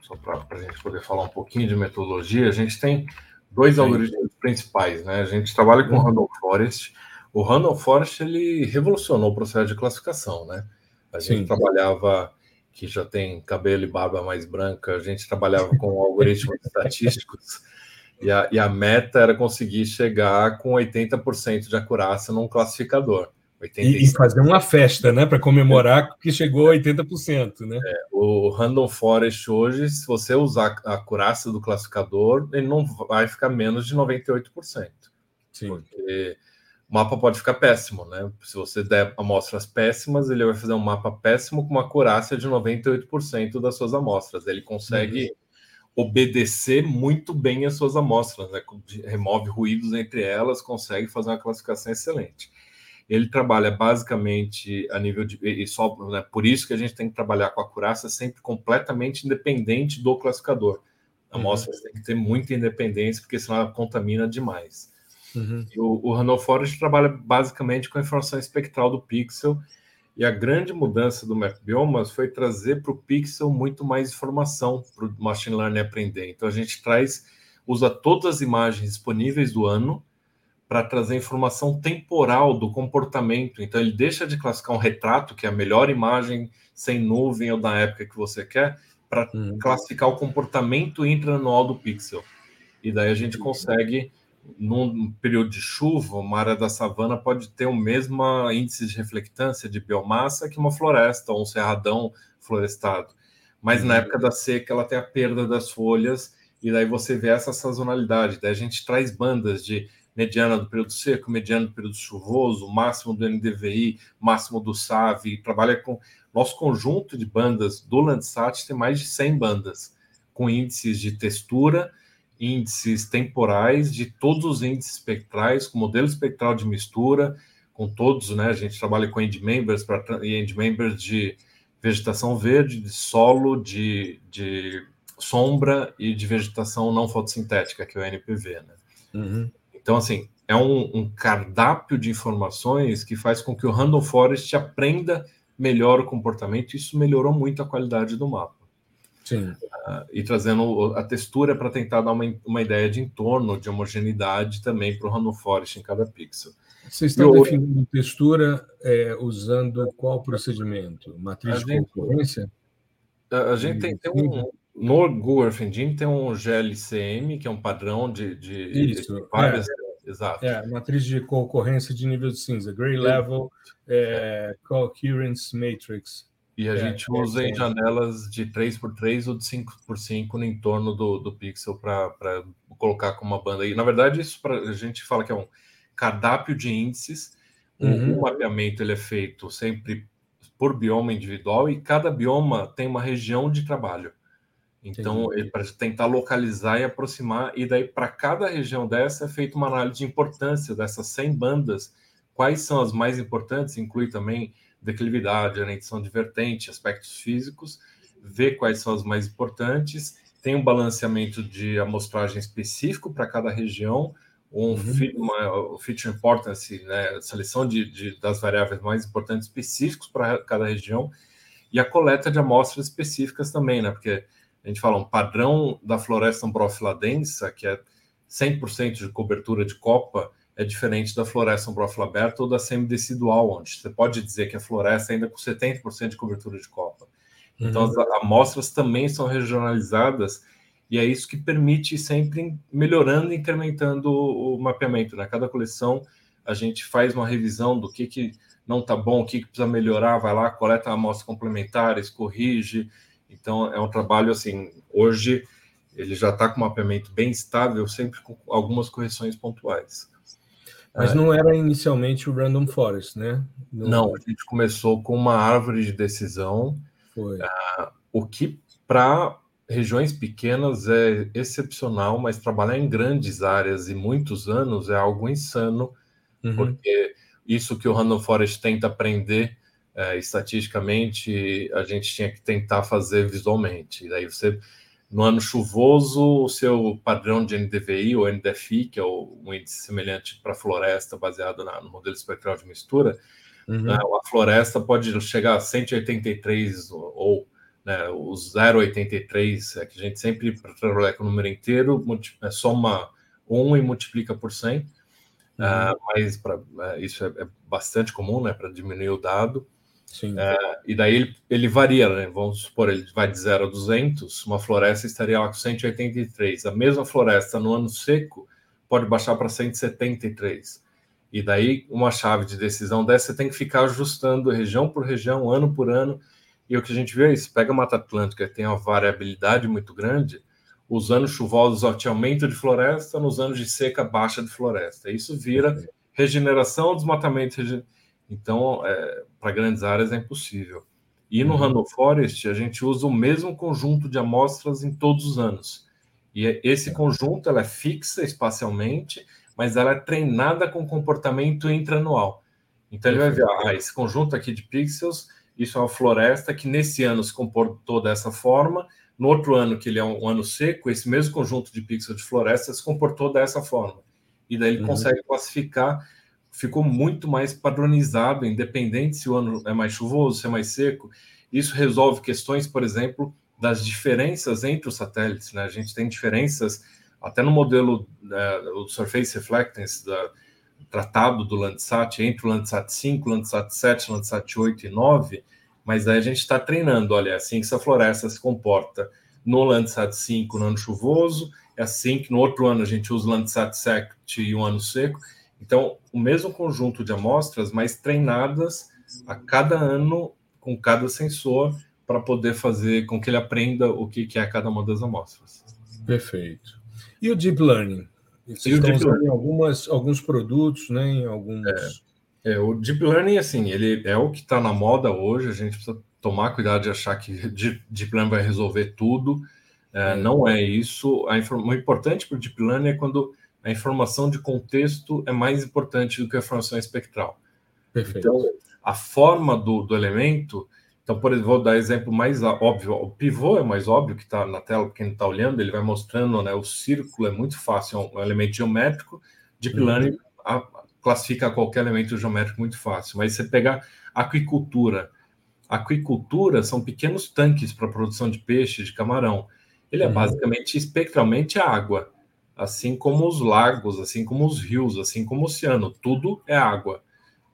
só para a gente poder falar um pouquinho de metodologia, a gente tem dois Sim. algoritmos principais, né? A gente trabalha com o uhum. Random Forest, o Randall Forest ele revolucionou o processo de classificação, né? A gente Sim. trabalhava que já tem cabelo e barba mais branca, a gente trabalhava com algoritmos estatísticos e a, e a, meta era conseguir chegar com 80% de acurácia num classificador. E, e, fazer uma festa, né, para comemorar que chegou a 80%, né? É, o Random Forest hoje, se você usar a acurácia do classificador, ele não vai ficar menos de 98%. Sim. Porque o mapa pode ficar péssimo, né? Se você der amostras péssimas, ele vai fazer um mapa péssimo com uma acurácia de 98% das suas amostras. Ele consegue uhum. obedecer muito bem as suas amostras, né? remove ruídos entre elas, consegue fazer uma classificação excelente. Ele trabalha basicamente a nível de. E só, né? Por isso que a gente tem que trabalhar com a acurácia sempre completamente independente do classificador. A amostra uhum. tem que ter muita independência, porque senão ela contamina demais. Uhum. o, o Forest trabalha basicamente com a informação espectral do pixel, e a grande mudança do Map Biomas foi trazer para o pixel muito mais informação para o machine learning aprender. Então a gente traz, usa todas as imagens disponíveis do ano para trazer informação temporal do comportamento. Então ele deixa de classificar um retrato, que é a melhor imagem sem nuvem ou da época que você quer, para uhum. classificar o comportamento intraanual do pixel. E daí a gente consegue num período de chuva, uma área da savana pode ter o mesmo índice de reflectância de biomassa que uma floresta ou um cerradão florestado. Mas na uhum. época da seca, ela tem a perda das folhas, e daí você vê essa sazonalidade. Daí a gente traz bandas de mediana do período seco, mediana do período chuvoso, máximo do NDVI, máximo do SAV, trabalha com nosso conjunto de bandas do Landsat tem mais de 100 bandas com índices de textura índices temporais de todos os índices espectrais, com modelo espectral de mistura, com todos, né? A gente trabalha com end members para end members de vegetação verde, de solo, de, de sombra e de vegetação não fotossintética, que é o NPV, né? Uhum. Então, assim, é um, um, cardápio de informações que faz com que o Random Forest aprenda melhor o comportamento. Isso melhorou muito a qualidade do mapa. Sim. Uh, e trazendo a textura para tentar dar uma, uma ideia de entorno, de homogeneidade também para o Random Forest em cada pixel. Você está definindo textura é, usando qual procedimento? Matriz de concorrência? A, a gente tem, tem um. No Google Earth Engine tem um GLCM, que é um padrão de, de, Isso, de várias. É, exato. É, matriz de concorrência de nível de cinza, Gray Level, é, Coherence Matrix. E a é, gente é, usa é, em janelas de 3x3 ou de 5x5 no entorno do, do pixel para colocar com uma banda. E, na verdade, isso pra, a gente fala que é um cardápio de índices. Uhum. O mapeamento ele é feito sempre por bioma individual e cada bioma tem uma região de trabalho. Então, para tentar localizar e aproximar, e daí para cada região dessa é feita uma análise de importância dessas 100 bandas, quais são as mais importantes, inclui também declividade, orientação de vertente, aspectos físicos, ver quais são as mais importantes, tem um balanceamento de amostragem específico para cada região, um uhum. uma, feature importance, né, seleção de, de, das variáveis mais importantes específicos para cada região, e a coleta de amostras específicas também, né, porque a gente fala um padrão da floresta ambrofila densa, que é 100% de cobertura de copa, é diferente da floresta umbrófila aberta ou da semidecidual, onde você pode dizer que a floresta ainda com 70% de cobertura de copa. Então, uhum. as amostras também são regionalizadas e é isso que permite sempre melhorando e incrementando o mapeamento. Na né? cada coleção, a gente faz uma revisão do que, que não está bom, o que, que precisa melhorar, vai lá, coleta amostras complementares, corrige. Então, é um trabalho assim, hoje ele já está com um mapeamento bem estável, sempre com algumas correções pontuais. Mas não era inicialmente o Random Forest, né? No... Não, a gente começou com uma árvore de decisão. Uh, o que para regiões pequenas é excepcional, mas trabalhar em grandes áreas e muitos anos é algo insano, uhum. porque isso que o Random Forest tenta aprender é, estatisticamente, a gente tinha que tentar fazer visualmente. E daí você, no ano chuvoso, o seu padrão de NDVI ou NDFI, que é o, um índice semelhante para floresta, baseado na, no modelo espectral de mistura, uhum. né, a floresta pode chegar a 183 ou, ou né, o 0,83, é que a gente sempre, para trabalhar com o número inteiro, é, soma 1 e multiplica por 100, uhum. uh, mas pra, uh, isso é, é, bastante comum né, para diminuir o dado. Uh, e daí ele, ele varia, né? vamos supor, ele vai de 0 a 200, uma floresta estaria lá com 183. A mesma floresta no ano seco pode baixar para 173. E daí, uma chave de decisão dessa, você tem que ficar ajustando região por região, ano por ano, e o que a gente vê é isso: pega a Mata Atlântica, tem uma variabilidade muito grande, os anos chuvosos tinha aumento de floresta, nos anos de seca, baixa de floresta. Isso vira regeneração, desmatamento. Então, é, para grandes áreas é impossível. E no uhum. Random Forest, a gente usa o mesmo conjunto de amostras em todos os anos. E é, esse conjunto ela é fixa espacialmente, mas ela é treinada com comportamento intraanual. Então, ele vai ver, ah, esse conjunto aqui de pixels isso é uma floresta que nesse ano se comportou dessa forma. No outro ano, que ele é um, ano seco, esse mesmo conjunto de pixels de floresta se comportou dessa forma. E daí ele uhum. consegue classificar, ficou muito mais padronizado, independente se o ano é mais chuvoso, se é mais seco. Isso resolve questões, por exemplo, das diferenças entre os satélites. Né? A gente tem diferenças até no modelo né, o Surface Reflectance da, tratado do Landsat entre o Landsat 5, Landsat 7, Landsat 8 e 9, mas aí a gente está treinando, olha, é assim que essa floresta se comporta no Landsat 5 no ano chuvoso, é assim que no outro ano a gente usa o Landsat 7 e o ano seco. Então, o mesmo conjunto de amostras, mas treinadas a cada ano com cada sensor para poder fazer com que ele aprenda o que é cada uma das amostras. Perfeito. E o Deep Learning? Vocês estão usando em algumas, alguns produtos, né? Em alguns. É, é, o Deep Learning, assim, ele é o que está na moda hoje. A gente precisa tomar cuidado de achar que Deep Learning vai resolver tudo. É, Não é isso. A inform... O importante para o Deep Learning é quando a informação de contexto é mais importante do que a informação espectral. Perfeito. Então, a forma do, do elemento então, por exemplo, vou dar exemplo mais óbvio. O pivô é mais óbvio que está na tela, quem está olhando, ele vai mostrando, né? O círculo é muito fácil, é um elemento geométrico. Deep uhum. Learning a, classifica qualquer elemento geométrico muito fácil. Mas você pegar aquicultura, aquicultura são pequenos tanques para produção de peixe, de camarão. Ele é uhum. basicamente espectralmente água, assim como os lagos, assim como os rios, assim como o oceano. Tudo é água.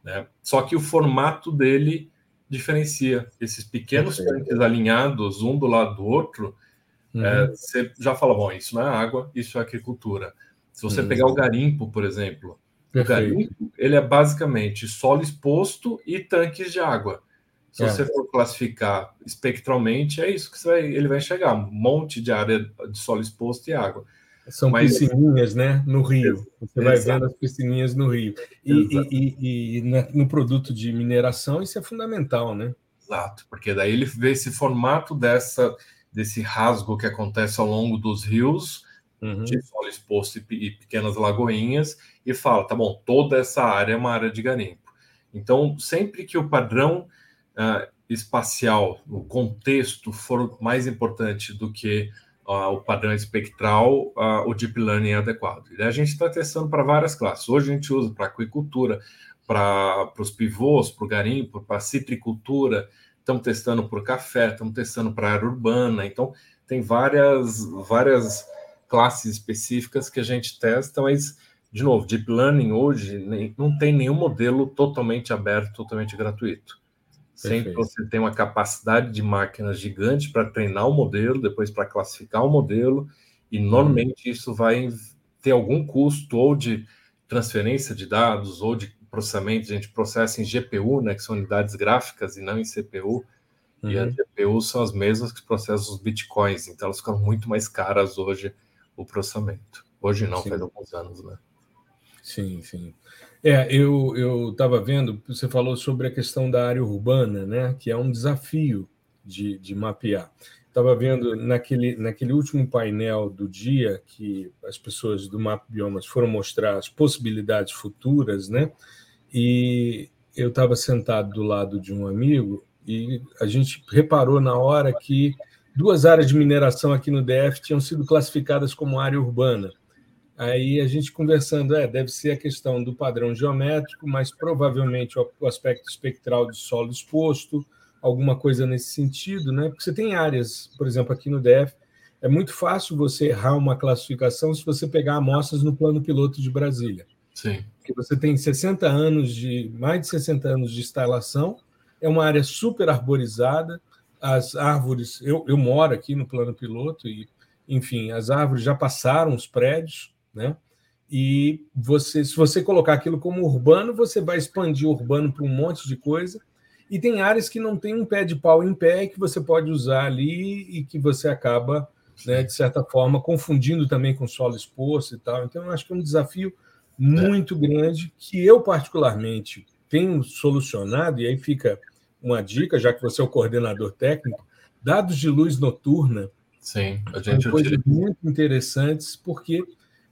Né? Só que o formato dele diferencia esses pequenos tanques alinhados um do lado do outro. Uhum. É, você já fala, bom, isso não é água, isso é agricultura. Se você uhum. pegar o garimpo, por exemplo, Perfeito. o garimpo ele é basicamente solo exposto e tanques de água. Se é. você for classificar espectralmente, é isso que vai, ele vai enxergar: um monte de área de solo exposto e água. São Mas, piscininhas, né? No rio. Você vai vendo as piscininhas no rio. E, e, e, e, no produto de mineração, isso é fundamental, né? Exato, porque daí ele vê esse formato dessa, desse rasgo que acontece ao longo dos rios, uhum. de solo exposto e, pequenas lagoinhas, e fala: tá bom, toda essa área é uma área de garimpo. Então, sempre que o padrão uh, espacial, o contexto for mais importante do que o padrão espectral, o deep learning é adequado. E a gente está testando para várias classes. Hoje a gente usa para aquicultura, para os pivôs, para o garimpo, para citricultura, estamos testando para café, estamos testando para área urbana. Então, tem várias, várias classes específicas que a gente testa, mas, de novo, Deep Learning hoje não tem nenhum modelo totalmente aberto, totalmente gratuito. Sempre você tem uma capacidade de máquinas gigante para treinar o modelo, depois para classificar o modelo, E normalmente isso vai ter algum custo ou de transferência de dados ou de processamento, a gente processa em GPU, né, que são unidades gráficas e não em CPU. Uhum. E as GPUs são as mesmas que processam os bitcoins, então elas ficam muito mais caras hoje o processamento. Hoje não, sim. faz alguns anos, né? Sim, sim. É, eu estava vendo, você falou sobre a questão da área urbana, né, que é um desafio de, de mapear. Estava vendo naquele, naquele último painel do dia que as pessoas do Map Biomas foram mostrar as possibilidades futuras, né? E eu estava sentado do lado de um amigo e a gente reparou na hora que duas áreas de mineração aqui no DF tinham sido classificadas como área urbana. Aí a gente conversando, é, deve ser a questão do padrão geométrico, mas provavelmente o aspecto espectral do solo exposto, alguma coisa nesse sentido, né? Porque você tem áreas, por exemplo, aqui no DF, é muito fácil você errar uma classificação se você pegar amostras no plano piloto de Brasília. Sim. Porque você tem 60 anos de mais de 60 anos de instalação, é uma área super arborizada, as árvores, eu, eu moro aqui no plano piloto e enfim, as árvores já passaram os prédios, né? E você, se você colocar aquilo como urbano, você vai expandir o urbano para um monte de coisa e tem áreas que não tem um pé de pau em pé que você pode usar ali e que você acaba, né, de certa forma, confundindo também com solo exposto e tal. Então, eu acho que é um desafio muito é. grande que eu, particularmente, tenho solucionado, e aí fica uma dica, já que você é o coordenador técnico, dados de luz noturna. Sim, a gente são coisas muito interessantes, porque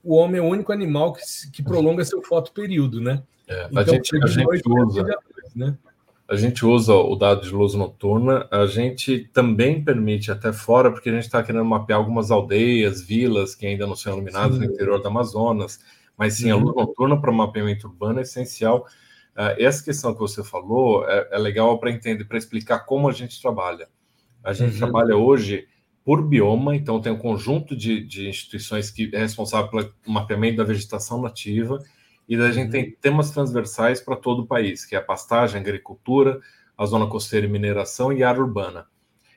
o homem é o único animal que, que prolonga seu fotoperíodo, né? É, então, a gente, a gente usa. Né? a gente usa o dado de luz noturna, a gente também permite até fora, porque a gente está querendo mapear algumas aldeias, vilas que ainda não são iluminadas sim. no interior do Amazonas, mas sim, uhum. a luz noturna para mapeamento urbano é essencial. Uh, essa questão que você falou é, é legal para entender, para explicar como a gente trabalha. A gente uhum. trabalha hoje por bioma, então tem um conjunto de, de instituições que é responsável pelo mapeamento da vegetação nativa, e daí a gente tem uhum. temas transversais para todo o país, que é a pastagem, a agricultura, a zona costeira e mineração e área urbana.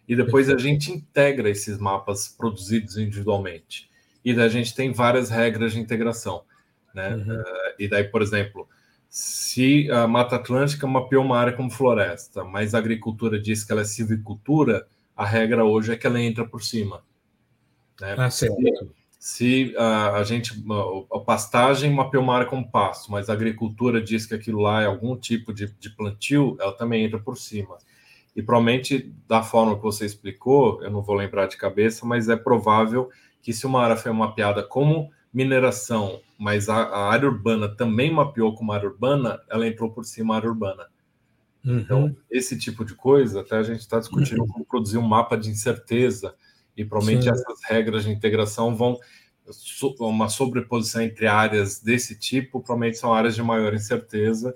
E depois a gente integra esses mapas produzidos individualmente. E daí a gente tem várias regras de integração. Né? Uhum. Uh, e daí, por exemplo, se a Mata Atlântica mapeou uma área como floresta, mas a agricultura diz que ela é silvicultura, a regra hoje é que ela entra por cima. Né? Ah, certo se a, a gente a, a pastagem mapeou uma área como pasto, mas a agricultura diz que aquilo lá é algum tipo de, de plantio, ela também entra por cima. E provavelmente, da forma que você explicou, eu não vou lembrar de cabeça, mas é provável que se uma área foi mapeada como mineração, mas a, a área urbana também mapeou como área urbana, ela entrou por cima da área urbana. Uhum. Então, esse tipo de coisa, até a gente está discutindo uhum. como produzir um mapa de incerteza e provavelmente Sim. essas regras de integração vão uma sobreposição entre áreas desse tipo, provavelmente são áreas de maior incerteza.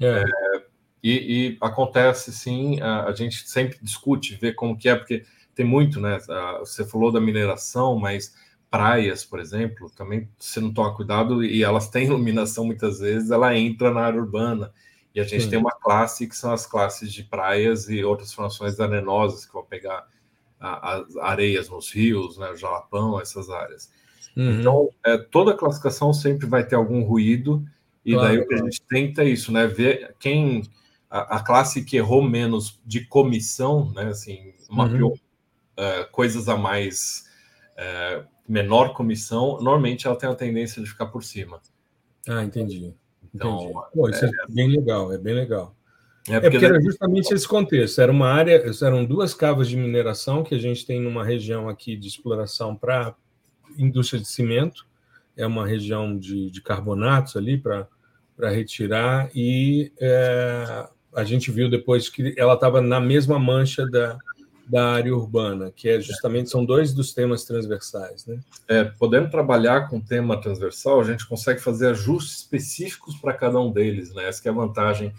É. É, e, e, acontece sim, a, a, gente sempre discute, vê como que é, porque tem muito, né? A, você falou da mineração, mas praias, por exemplo, também se não toma cuidado e elas têm iluminação muitas vezes, ela entra na área urbana. E a gente sim. tem uma classe que são as classes de praias e outras formações arenosas que vão pegar as areias nos rios, né, o jalapão, essas áreas. Uhum. Então, é, toda classificação sempre vai ter algum ruído, e claro, daí o que a gente tenta é isso, né? Ver quem a, a, classe que errou menos de comissão, né? Assim, mapeou uhum. é, coisas a mais é, menor comissão, normalmente ela tem a tendência de ficar por cima. Ah, entendi. Então, entendi. Pô, isso é, é bem legal, é bem legal. É porque, é porque era justamente esse contexto. Era uma área, eram duas cavas de mineração que a gente tem numa região aqui de exploração para indústria de cimento. É uma região de, de carbonatos ali para retirar e é, a gente viu depois que ela estava na mesma mancha da, da área urbana, que é justamente são dois dos temas transversais, né? É, podendo trabalhar com tema transversal, a gente consegue fazer ajustes específicos para cada um deles, né? Essa é a vantagem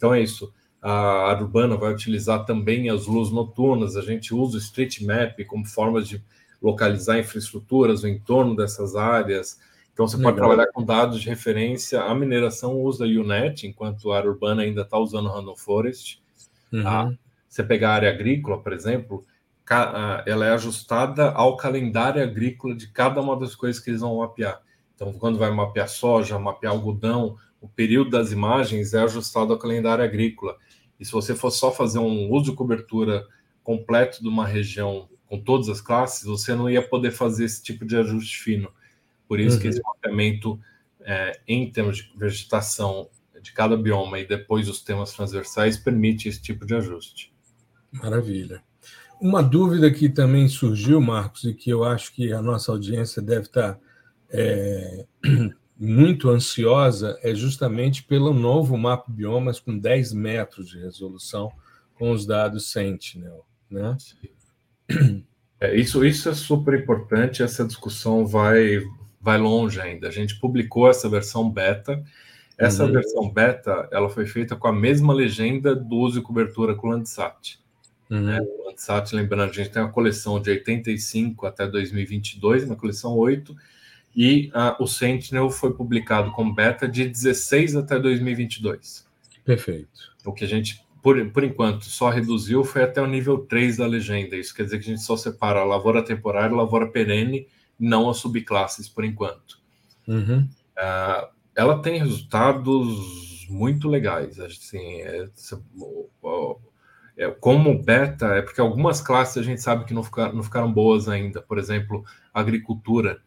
então é isso. A área urbana vai utilizar também as luzes noturnas. A gente usa o Street Map como forma de localizar infraestruturas no entorno dessas áreas. Então você Legal. pode trabalhar com dados de referência. A mineração usa UNET, enquanto a área urbana ainda está usando Random Forest. Uhum. Tá? Você pegar a área agrícola, por exemplo, ela é ajustada ao calendário agrícola de cada uma das coisas que eles vão mapear. Então, quando vai mapear soja, mapear algodão, o período das imagens é ajustado ao calendário agrícola. E se você for só fazer um uso de cobertura completo de uma região com todas as classes, você não ia poder fazer esse tipo de ajuste fino. Por isso uhum. que esse mapeamento é, em termos de vegetação de cada bioma e depois os temas transversais permite esse tipo de ajuste. Maravilha. Uma dúvida que também surgiu, Marcos, e que eu acho que a nossa audiência deve estar é, muito ansiosa, é justamente pelo novo mapa biomas com 10 metros de resolução com os dados Sentinel. Né? É, isso, isso é super importante, essa discussão vai, vai longe ainda. A gente publicou essa versão beta. Essa uhum. versão beta ela foi feita com a mesma legenda do uso e cobertura com o Landsat. Uhum. Né? O Landsat, lembrando, a gente tem uma coleção de 85 até 2022, na coleção 8, e uh, o Sentinel foi publicado como beta de 16 até 2022. Perfeito. O que a gente, por, por enquanto, só reduziu foi até o nível 3 da legenda. Isso quer dizer que a gente só separa a lavoura temporária e a lavoura perene, não as subclasses, por enquanto. Uhum. Uh, ela tem resultados muito legais. Assim, é, como beta, é porque algumas classes a gente sabe que não, ficar, não ficaram boas ainda. Por exemplo, agricultura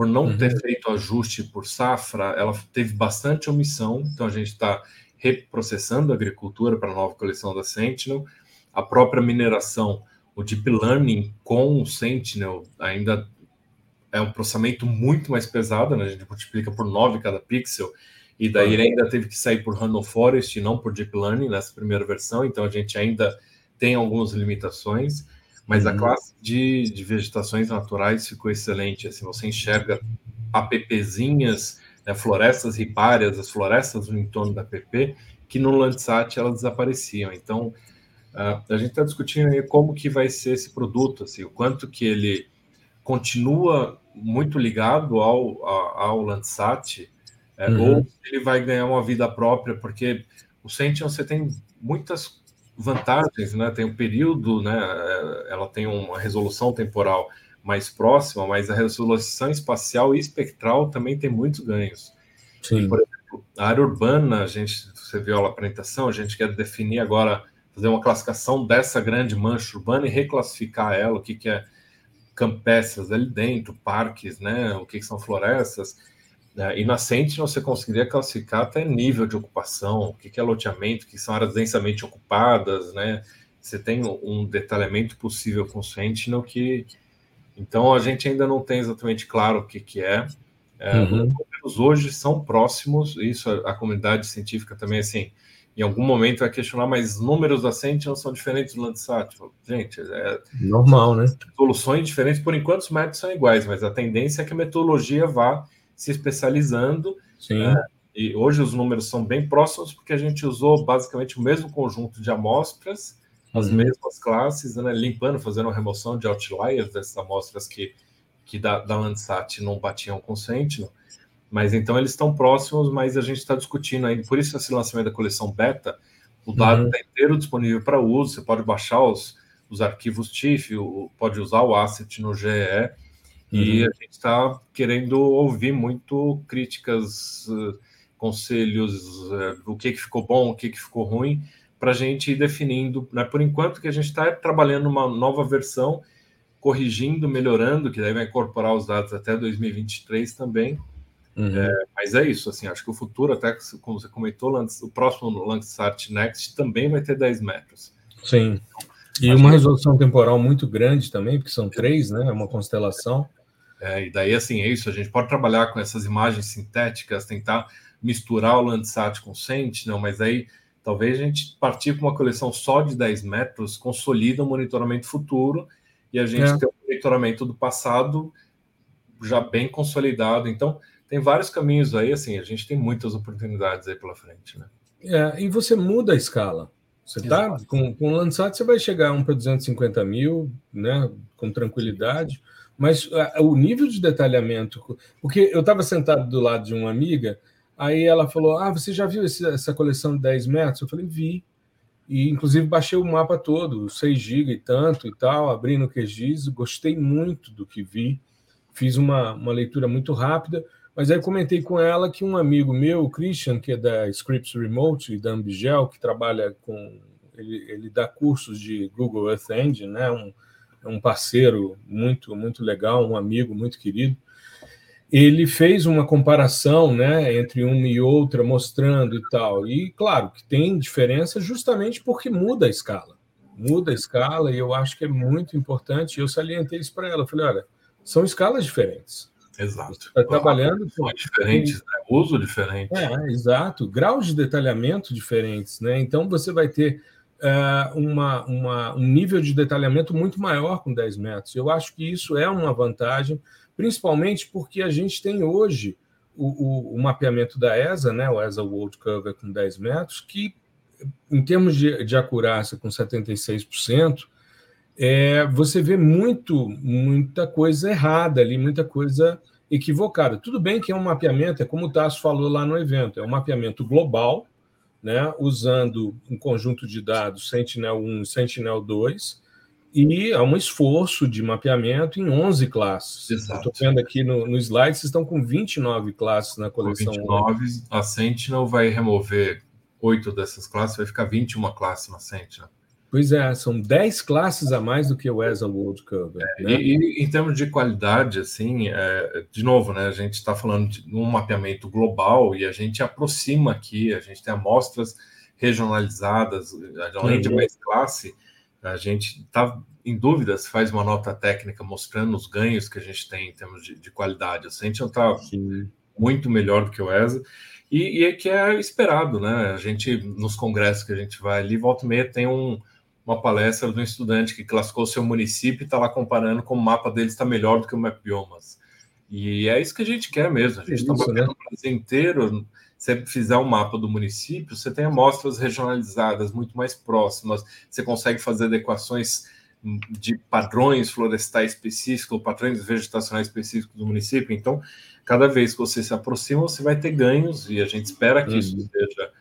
por não uhum. ter feito ajuste por safra, ela teve bastante omissão, então a gente está reprocessando a agricultura para a nova coleção da Sentinel. A própria mineração, o Deep Learning com o Sentinel ainda é um processamento muito mais pesado, né? a gente multiplica por 9 cada pixel, e daí ele ainda teve que sair por Random Forest e não por Deep Learning nessa primeira versão, então a gente ainda tem algumas limitações mas uhum. a classe de, de vegetações naturais ficou excelente. Assim, você enxerga APPzinhas, né, florestas ripárias, as florestas no entorno da APP, que no Landsat elas desapareciam. Então, uh, a gente está discutindo aí como que vai ser esse produto, assim, o quanto que ele continua muito ligado ao, ao, ao Landsat, é, uhum. ou ele vai ganhar uma vida própria, porque o Sentinel você tem muitas vantagens, né? Tem um período, né? É, ela tem uma resolução temporal mais próxima, mas a resolução espacial e espectral também tem muitos ganhos. Sim. por exemplo, a área urbana, a gente, você viu a apresentação, a gente quer definir agora, fazer uma classificação dessa grande mancha urbana e reclassificar ela, o que, que é campestres ali dentro, parques, né? O que, que são florestas. Né? E na Sentinel você conseguiria classificar até nível de ocupação, o que é loteamento, que são áreas densamente ocupadas, né? Você tem um detalhamento possível com o Sentinel que. Então a gente ainda não tem exatamente claro o que, que é. é uhum. Os hoje são próximos, isso a, a comunidade científica também, assim, em algum momento vai questionar, mas números da Sentinel são diferentes do Landsat. Gente, é. Normal, né? Soluções diferentes, por enquanto os métodos são iguais, mas a tendência é que a metodologia vá se especializando. Né? E hoje os números são bem próximos, porque a gente usou basicamente o mesmo conjunto de amostras, as uhum. mesmas classes, né? limpando, fazendo a remoção de outliers dessas amostras que, que da, da Landsat não batiam com o Sentinel. Mas então eles estão próximos, mas a gente está discutindo ainda. Por isso, esse lançamento da coleção beta, o dado está uhum. Tá inteiro disponível para uso. Você pode baixar os, os arquivos TIFF, pode usar o asset no GE e uhum. a gente está querendo ouvir muito críticas, uh, conselhos, uh, o que, que ficou bom, o que, que ficou ruim, para a gente ir definindo. Né? Por enquanto que a gente está trabalhando uma nova versão, corrigindo, melhorando, que daí vai incorporar os dados até 2023 também. Uhum. É, mas é isso, assim, acho que o futuro, até como você comentou, o próximo Landsat Next também vai ter 10 metros. Sim. E uma resolução temporal muito grande também, porque são três, né? É uma constelação. É, e daí, assim, é isso. A gente pode trabalhar com essas imagens sintéticas, tentar misturar o Landsat com o Sentinel, mas aí talvez a gente partir com uma coleção só de 10 metros, consolida o monitoramento futuro e a gente é. tem o monitoramento do passado já bem consolidado. Então, tem vários caminhos aí, assim, a gente tem muitas oportunidades aí pela frente, né? É, e você muda a escala. Você tá com, com o Landsat, você vai chegar um para 250 mil, né, com tranquilidade. Mas uh, o nível de detalhamento, porque eu estava sentado do lado de uma amiga, aí ela falou: Ah, você já viu esse, essa coleção de 10 metros? Eu falei: Vi. e inclusive baixei o mapa todo, 6 GB e tanto e tal, abri no QGIS, gostei muito do que vi, fiz uma, uma leitura muito rápida, mas aí comentei com ela que um amigo meu, o Christian, que é da Scripts Remote e da Ambigel, que trabalha com. Ele, ele dá cursos de Google Earth Engine, né? Um, é um parceiro muito, muito legal, um amigo muito querido ele fez uma comparação né, entre uma e outra, mostrando e tal. E, claro, que tem diferença justamente porque muda a escala. Muda a escala, e eu acho que é muito importante. Eu salientei isso para ela. Eu falei: olha, são escalas diferentes. Exato. Está trabalhando com. diferentes, né? uso diferente. É, exato. Graus de detalhamento diferentes. Né? Então, você vai ter. Uh, uma, uma, um nível de detalhamento muito maior com 10 metros. Eu acho que isso é uma vantagem principalmente porque a gente tem hoje o, o, o mapeamento da ESA, né, o ESA World Cover com 10 metros, que, em termos de, de acurácia com 76%, é, você vê muito, muita coisa errada ali, muita coisa equivocada. Tudo bem que é um mapeamento, é como o Tasso falou lá no evento, é um mapeamento global, né, usando um conjunto de dados Sentinel-1 e Sentinel-2, e há um esforço de mapeamento em 11 classes. Estou vendo aqui no, no slide, vocês estão com 29 classes na coleção. Com 29, a Sentinel vai remover oito dessas classes, vai ficar 21 classes na Sentinel. Pois é, são 10 classes a mais do que o ESA World Cover. É, né? e, e, em termos de qualidade, assim, é, de novo, né, a gente está falando de um mapeamento global e a gente aproxima aqui, a gente tem amostras regionalizadas, além uhum. de mais classe, a gente está em dúvida se faz uma nota técnica mostrando os ganhos que a gente tem em termos de, de qualidade. O Sentinel está muito melhor do que o ESA. E, e, é que é esperado, né? A gente, nos congressos que a gente vai ali, volta e meia, tem um, uma palestra de um estudante que classificou seu município e está lá comparando como o mapa dele está melhor do que o Map Biomas. E é isso que a gente quer mesmo. A gente está batendo né? o Brasil inteiro você fizer um mapa do município, você tem amostras regionalizadas muito mais próximas, você consegue fazer adequações de padrões florestais específicos, ou padrões vegetacionais específicos do município. Então, cada vez que você se aproxima, você vai ter ganhos, e a gente espera que uhum. isso seja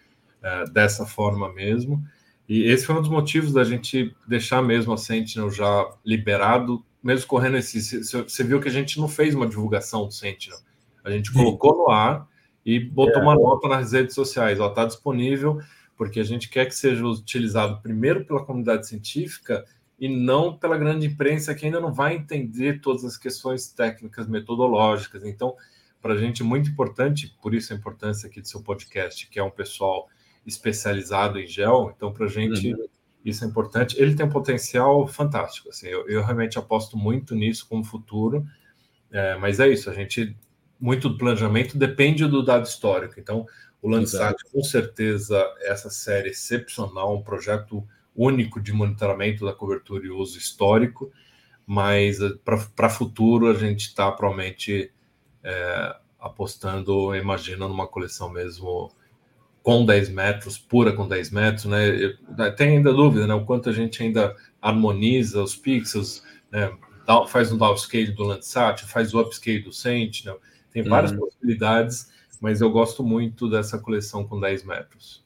uh, dessa forma mesmo. E esse foi um dos motivos da gente deixar mesmo a Sentinel já liberado, mesmo correndo esse. Você viu que a gente não fez uma divulgação do Sentinel. A gente colocou no ar e botou é. uma nota nas redes sociais. Está disponível, porque a gente quer que seja utilizado primeiro pela comunidade científica e não pela grande imprensa que ainda não vai entender todas as questões técnicas, metodológicas. Então, para a gente é muito importante, por isso a importância aqui do seu podcast, que é um pessoal especializado em gel. Então, para a gente, uhum. isso é importante. Ele tem um potencial fantástico. Assim, eu, eu realmente aposto muito nisso como futuro. É, mas é isso, a gente muito do planejamento depende do dado histórico. Então, o Landsat, com certeza, essa série excepcional, um projeto único de monitoramento da cobertura e uso histórico, mas eh, para futuro a gente está provavelmente é, apostando, imagina, numa coleção mesmo com 10 metros, pura com 10 metros, né? Tem ainda dúvida, né? O quanto a gente ainda harmoniza os pixels, né? faz um downscale do Landsat, faz o upscale do Sentinel, tem várias uhum. possibilidades, mas eu gosto muito dessa coleção com 10 metros.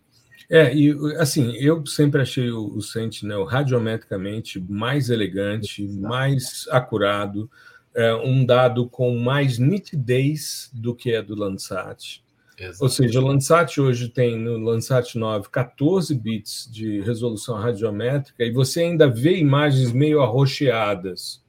É, e assim, eu sempre achei o, Sentinel radiometricamente mais elegante, Exato. mais acurado, é, um dado com mais nitidez do que é do Landsat. Exato. Ou seja, o Landsat hoje tem no Landsat 9 14 bits de resolução radiométrica e você ainda vê imagens meio arroxeadas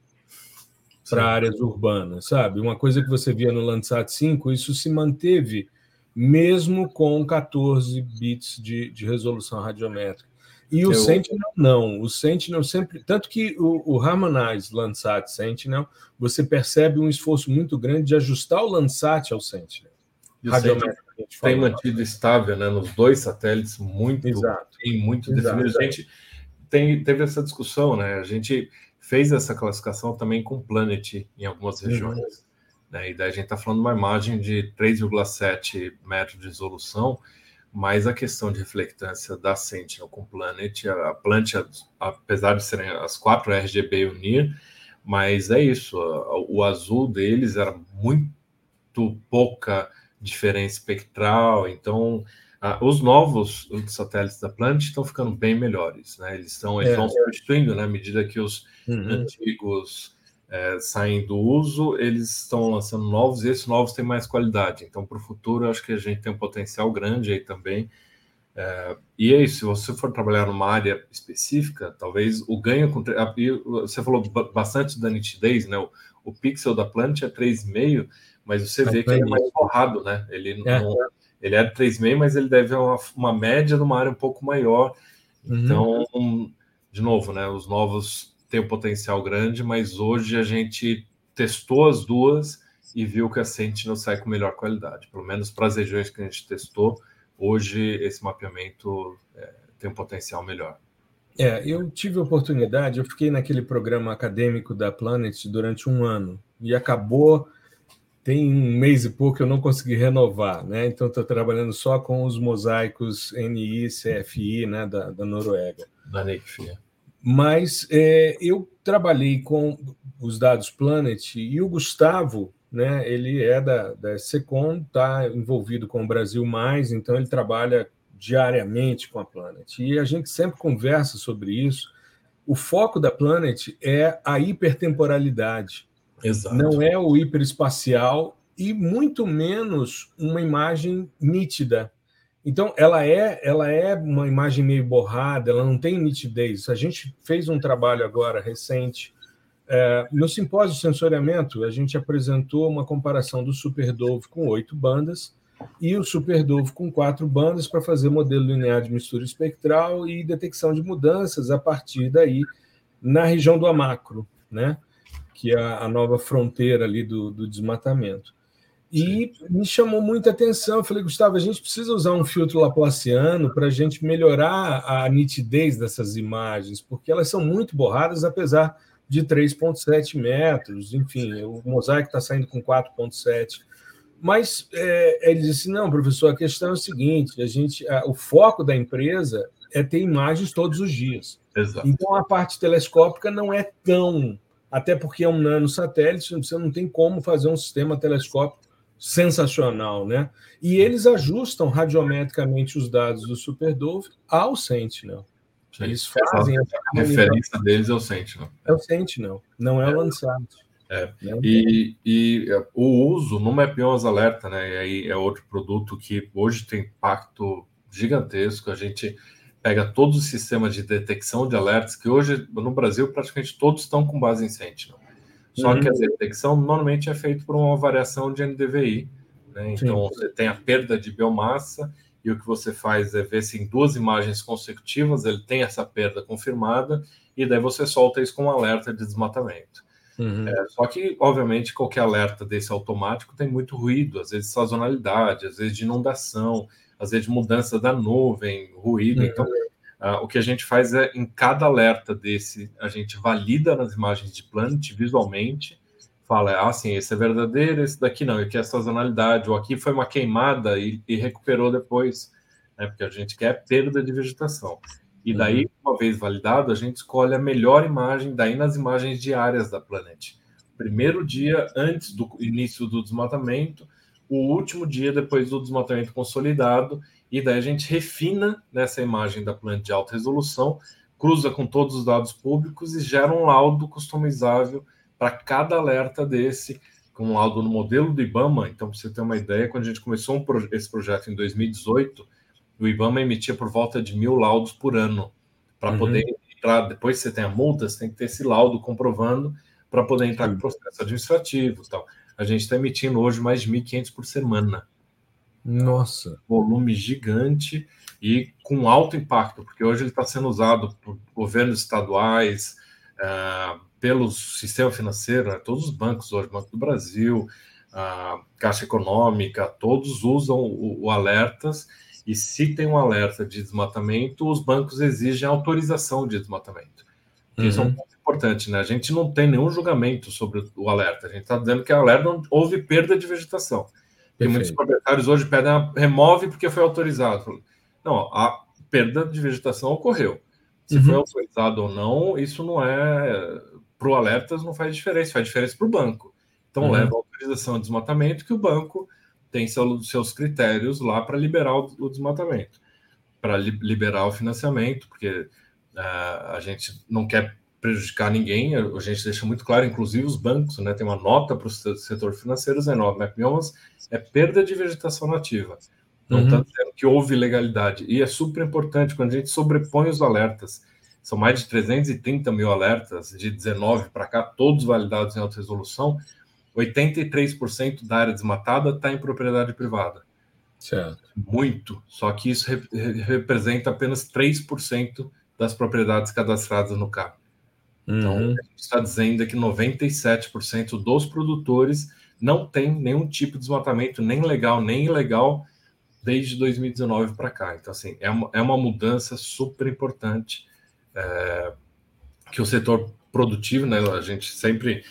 para áreas urbanas, sabe? Uma coisa que você via no Landsat 5, isso se manteve mesmo com 14 bits de, de resolução radiométrica. E o Eu... Sentinel não, o Sentinel sempre, tanto que o, o Harmonize Landsat Sentinel, você percebe um esforço muito grande de ajustar o Landsat ao Sentinel. Tem mantido estável, né, nos dois satélites muito, Exato. muito Exato. definido. A gente tem, teve essa discussão, né? A gente fez essa classificação também com Planet em algumas uhum. regiões. Uhum. Né? E daí a gente está falando de uma imagem de 3,7 metros de resolução, mas a questão de reflectância da Sentinel com Planet, a Planet, apesar de serem as quatro RGB unir, mas é isso, o azul deles era muito pouca diferença espectral, então ah, os novos satélites da Planet estão ficando bem melhores, né? Eles estão é. substituindo, né? À medida que os uhum. antigos é, saem do uso, eles estão lançando novos e esses novos têm mais qualidade. Então, para o futuro, acho que a gente tem um potencial grande aí também. É, e é isso, se você for trabalhar numa área específica, talvez o ganho com. Você falou bastante da nitidez, né? O, o pixel da Planet é 3,5, mas você vê que ele é mais borrado, né? Ele é. não ele é 3,5, mas ele deve uma, uma média numa área um pouco maior. Uhum. Então, de novo, né? Os novos têm um potencial grande, mas hoje a gente testou as duas e viu que a Sentinel sai com melhor qualidade. Pelo menos para as regiões que a gente testou, hoje esse mapeamento é, tem um potencial melhor. É, eu tive a oportunidade, eu fiquei naquele programa acadêmico da Planet durante um ano e acabou tem um mês e pouco que eu não consegui renovar, né? Então estou trabalhando só com os mosaicos NI, CFI, né, da, da Noruega. Da NICFIA. Mas é, eu trabalhei com os dados Planet e o Gustavo, né? Ele é da, da Secom, está envolvido com o Brasil mais, então ele trabalha diariamente com a Planet e a gente sempre conversa sobre isso. O foco da Planet é a hipertemporalidade. Exato. não é o hiperespacial e muito menos uma imagem nítida. Então, ela é, ela é uma imagem meio borrada, ela não tem nitidez. A gente fez um trabalho agora recente é, no simpósio de sensoriamento, a gente apresentou uma comparação do Superdove com oito bandas e o Superdove com quatro bandas para fazer modelo linear de mistura espectral e detecção de mudanças a partir daí na região do amacro, né? Que é a nova fronteira ali do, do desmatamento. E Sim. me chamou muita atenção. Eu falei, Gustavo, a gente precisa usar um filtro laplaciano para a gente melhorar a nitidez dessas imagens, porque elas são muito borradas, apesar de 3,7 metros. Enfim, o mosaico está saindo com 4,7. Mas é, ele disse: não, professor, a questão é o seguinte: a gente, a, o foco da empresa é ter imagens todos os dias. Exato. Então a parte telescópica não é tão até porque é um nanosatélite, você não tem como fazer um sistema telescópico sensacional, né? E eles ajustam radiometricamente os dados do Superdove ao Sentinel. Sim, eles fazem a, a referência deles é o Sentinel. É o Sentinel, não é, é. o Landsat. É. E, e, o uso no Mapions Alerta, né? E aí é outro produto que hoje tem impacto gigantesco. A gente pega todos os sistemas de detecção de alertas, que hoje no Brasil praticamente todos estão com base em Sentinel. Só uhum. que a detecção normalmente é feita por uma variação de NDVI. Né? Então, Sim. você tem a perda de biomassa e o que você faz é ver se em duas imagens consecutivas ele tem essa perda confirmada e daí você solta isso com um alerta de desmatamento. Uhum. É, só que, obviamente, qualquer alerta desse automático tem muito ruído, às vezes sazonalidade, às vezes de inundação, às vezes mudança da nuvem, ruído. Uhum. Então, uh, o que a gente faz é, em cada alerta desse, a gente valida nas imagens de Planet visualmente, fala, ah, sim, esse é verdadeiro, esse daqui não, aqui é sazonalidade, ou aqui foi uma queimada e, e recuperou depois, né, porque a gente quer perda de vegetação. E daí, uhum. uma vez validado, a gente escolhe a melhor imagem, daí nas imagens diárias da Planet. Primeiro dia antes do início do desmatamento, o último dia depois do desmatamento consolidado, e daí a gente refina nessa imagem da planta de alta resolução, cruza com todos os dados públicos e gera um laudo customizável para cada alerta desse, com um laudo no modelo do IBAMA. Então, para você ter uma ideia, quando a gente começou um esse projeto em 2018, o IBAMA emitia por volta de mil laudos por ano para uhum. poder entrar. Depois que você tem a multa, você tem que ter esse laudo comprovando para poder entrar com processo administrativo e tal a gente está emitindo hoje mais de 1.500 por semana. Nossa! Volume gigante e com alto impacto, porque hoje ele está sendo usado por governos estaduais, uh, pelo sistema financeiro, né? todos os bancos hoje, Banco do Brasil, a Caixa Econômica, todos usam o, o, alertas, e se tem um alerta de desmatamento, os bancos exigem autorização de desmatamento. Uhum. Isso é um ponto importante, né? A gente não tem nenhum julgamento sobre o alerta. A gente está dizendo que o alerta não houve perda de vegetação. E muitos proprietários hoje pedem a remove porque foi autorizado. Não, a perda de vegetação ocorreu. Se uhum. foi autorizado ou não, isso não é. Para o alertas não faz diferença, faz diferença para o banco. Então uhum. leva a autorização de desmatamento que o banco tem seus critérios lá para liberar o, desmatamento, para liberar o financiamento, porque uh, a gente não quer prejudicar ninguém, a gente deixa muito claro, inclusive os bancos, né, tem uma nota para o setor financeiro dizendo, que MapBiomas é perda de vegetação nativa, não está uhum. dizendo que houve legalidade, e é super importante quando a gente sobrepõe os alertas, são mais de 330 mil alertas, de 19 para cá, todos validados em alta resolução, 83% da área desmatada está em propriedade privada. Certo. Muito. Só que isso re representa apenas 3% das propriedades cadastradas no CAP. Então, uhum. a gente está dizendo que 97% dos produtores não tem nenhum tipo de desmatamento, nem legal, nem ilegal, desde 2019 para cá. Então, assim, é uma, é uma mudança super importante é, que o setor produtivo, né, a gente sempre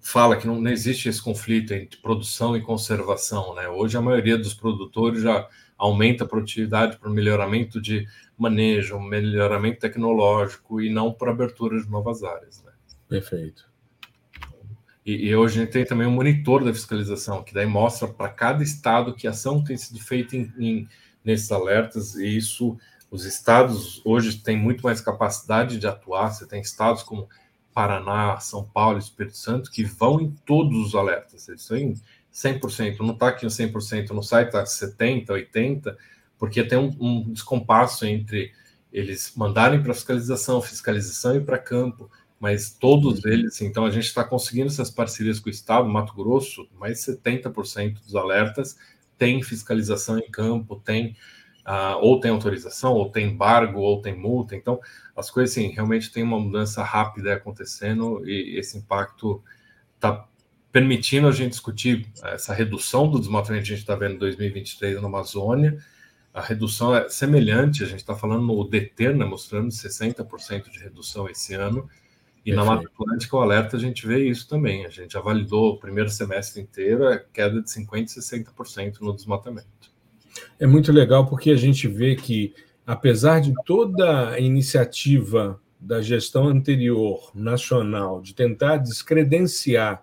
fala que não, não, existe esse conflito entre produção e conservação. Né? Hoje, a maioria dos produtores já aumenta a produtividade para o melhoramento de manejo, melhoramento tecnológico e não por abertura de novas áreas. Né? Perfeito. E, e, hoje a gente tem também um monitor da fiscalização, que daí mostra para cada estado que ação tem sido feita em, em, nesses alertas, e isso, os estados hoje têm muito mais capacidade de atuar. Você tem estados como Paraná, São Paulo, Espírito Santo, que vão em todos os alertas. Eles em 100%. Não está aqui em 100% no site, está 70%, 80%, porque tem um, um descompasso entre eles mandarem para fiscalização, fiscalização e para campo, mas todos uhum. eles, então a gente está conseguindo essas parcerias com o Estado, Mato Grosso, mais 70% dos alertas tem fiscalização em campo, tem uh, ou tem autorização, ou tem embargo, ou tem multa. Então, as coisas, assim, realmente tem uma mudança rápida acontecendo e esse impacto está permitindo a gente discutir essa redução do desmatamento que a gente está vendo em 2023 na Amazônia. A redução é semelhante, a gente está falando no DETER, né, mostrando 60% de redução esse ano. E Perfeito. na Mata Atlântica, o alerta, a gente vê isso também. A gente já validou o primeiro semestre inteiro, a queda de 50% e 60% no desmatamento. É muito legal porque a gente vê que, apesar de toda a iniciativa da gestão anterior nacional de tentar descredenciar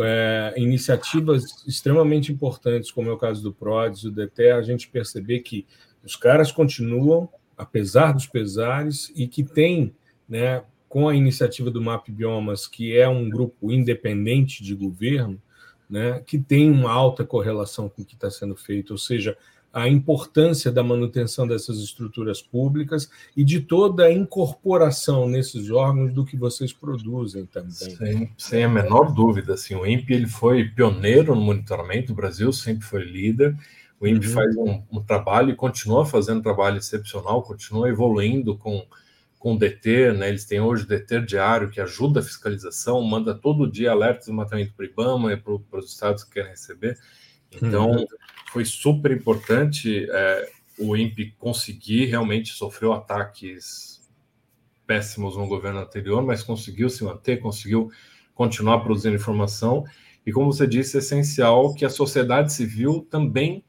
é, iniciativas extremamente importantes, como é o caso do PRODES, do DT, a gente perceber que os caras continuam, apesar dos pesares, e que tem, né, com a iniciativa do MAP Biomas, que é um grupo independente de governo, né, que tem uma alta correlação com o que está sendo feito, ou seja, a importância da manutenção dessas estruturas públicas e de toda a incorporação nesses órgãos do que vocês produzem também. Sem, sem a menor dúvida, assim, o INPE ele foi pioneiro no monitoramento, o Brasil sempre foi líder, o INPE uhum. faz um, um, trabalho e continua fazendo um trabalho excepcional, continua evoluindo com, com o DT, né? eles têm hoje o DT diário que ajuda a fiscalização, manda todo dia alertas de matamento para o IBAMA e para os estados que querem receber, então... Uhum foi super importante é, o INPE conseguir, realmente sofreu ataques péssimos no governo anterior, mas conseguiu se manter, conseguiu continuar produzindo informação. E como você disse, é essencial que a sociedade civil também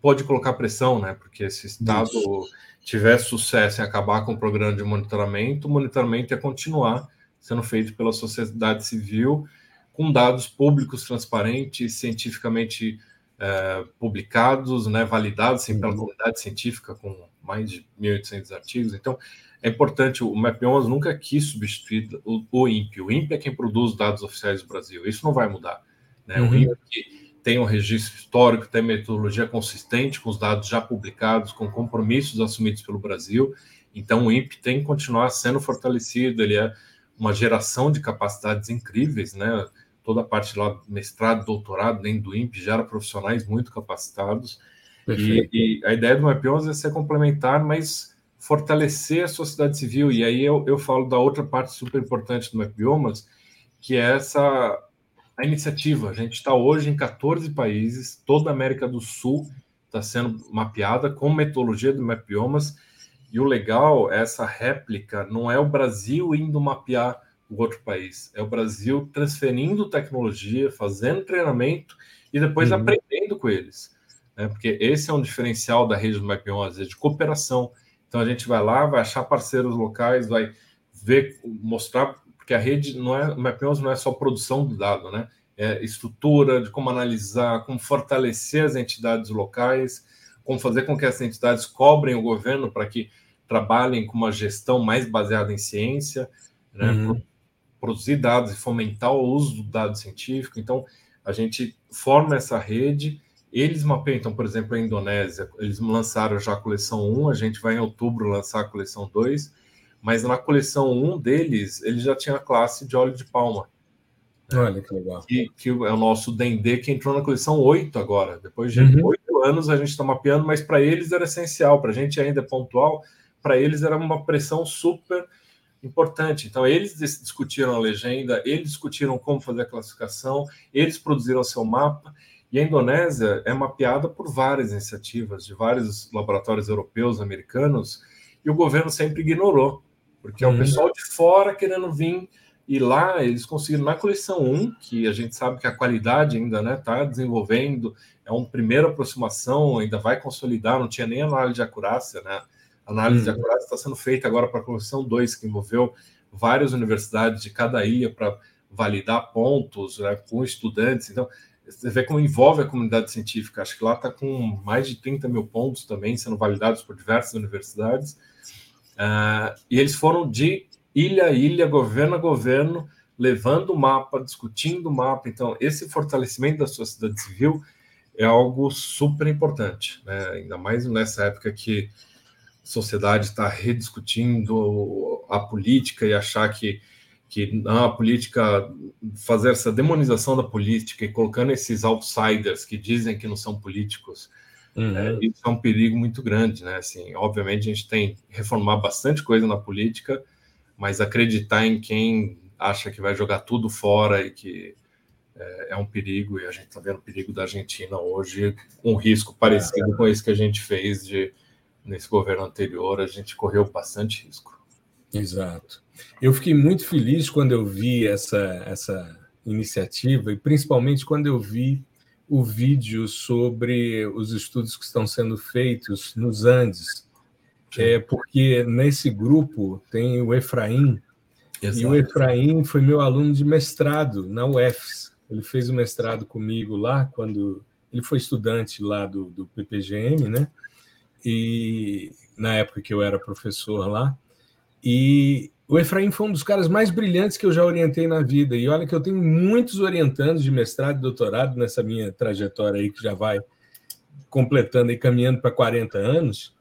pode colocar pressão, né? Porque se o Estado Isso. tiver sucesso em acabar com o programa de monitoramento, o monitoramento é continuar sendo feito pela sociedade civil com dados públicos, transparentes, cientificamente é, publicados, né, validados assim, pela comunidade científica com mais de 1.800 artigos. Então, é importante, o MapBiomas nunca quis substituir o, o INPE. O INPE é quem produz dados oficiais do Brasil. Isso não vai mudar. Né? Uhum. O INPE tem um registro histórico, tem metodologia consistente com os dados já publicados, com compromissos assumidos pelo Brasil. Então, o INPE tem que continuar sendo fortalecido. Ele é uma geração de capacidades incríveis, né? Toda a parte lá, mestrado, doutorado, dentro do INPE, gera profissionais muito capacitados. E, e, a ideia do MapBiomas é ser complementar, mas fortalecer a sociedade civil. E aí eu, eu falo da outra parte super importante do MapBiomas, que é essa a iniciativa. A gente está hoje em 14 países, toda a América do Sul está sendo mapeada com metodologia do MapBiomas. E o legal é essa réplica, não é o Brasil indo mapear o outro país. É o Brasil transferindo tecnologia, fazendo treinamento e depois uhum. aprendendo com eles. Né? Porque esse é um diferencial da rede do Map1, às vezes, de cooperação. Então a gente vai lá, vai achar parceiros locais, vai ver, mostrar, porque a rede não é, o Map não é só produção do dado, né? é, estrutura, de como analisar, como fortalecer as entidades locais, como fazer com que essas entidades cobrem o governo para que trabalhem com uma gestão mais baseada em ciência, né, uhum. Produzir dados e fomentar o uso do dado científico. Então, a gente forma essa rede, eles mapeiam, então, por exemplo, a Indonésia, eles lançaram já a coleção 1, a gente vai em outubro lançar a coleção 2, mas na coleção 1 deles, ele já tinha a classe de óleo de palma. Olha que legal. Que, que é o nosso Dendê, que entrou na coleção 8 agora. Depois de uhum. 8 anos a gente está mapeando, mas para eles era essencial, para a gente ainda é pontual, para eles era uma pressão super importante. Então, eles discutiram a legenda, eles discutiram como fazer a classificação, eles produziram seu mapa, e a Indonésia é mapeada por várias iniciativas de vários laboratórios europeus, americanos, e o governo sempre ignorou, porque é o uhum. pessoal de fora querendo vir e lá eles conseguiram, na coleção 1, que a gente sabe que a qualidade ainda está né, tá desenvolvendo, é uma primeira aproximação, ainda vai consolidar, não tinha nem análise de acurácia, né? Análise de hum. acurácia está sendo feita agora para a coleção 2, que envolveu várias universidades de cada ilha para validar pontos né, com estudantes. Então, você vê como envolve a comunidade científica. Acho que lá está com mais de 30 mil pontos também sendo validados por diversas universidades. Uh, e eles foram de ilha a ilha, governo a governo, levando o mapa, discutindo o mapa. Então, esse fortalecimento da sociedade civil é algo super importante, né? ainda mais nessa época que sociedade está rediscutindo a política e achar que, que a política, fazer essa demonização da política e colocando esses outsiders que dizem que não são políticos, uhum. é, isso é um perigo muito grande. Né? Assim, obviamente, a gente tem que reformar bastante coisa na política, mas acreditar em quem acha que vai jogar tudo fora e que é, é um perigo, e a gente está vendo o perigo da Argentina hoje, um risco parecido é. com esse que a gente fez de, nesse governo anterior, a gente correu bastante risco. Exato. Eu fiquei muito feliz quando eu vi essa, essa iniciativa, e principalmente quando eu vi o vídeo sobre os estudos que estão sendo feitos nos Andes, é porque nesse grupo tem o Efraim, Exato. e o Efraim foi meu aluno de mestrado na UFS. Ele fez o mestrado comigo lá, quando ele foi estudante lá do, do PPGM, né? E na época que eu era professor lá. E o Efraim foi um dos caras mais brilhantes que eu já orientei na vida. E olha que eu tenho muitos orientandos de mestrado e doutorado nessa minha trajetória aí, que já vai completando e caminhando para 40 anos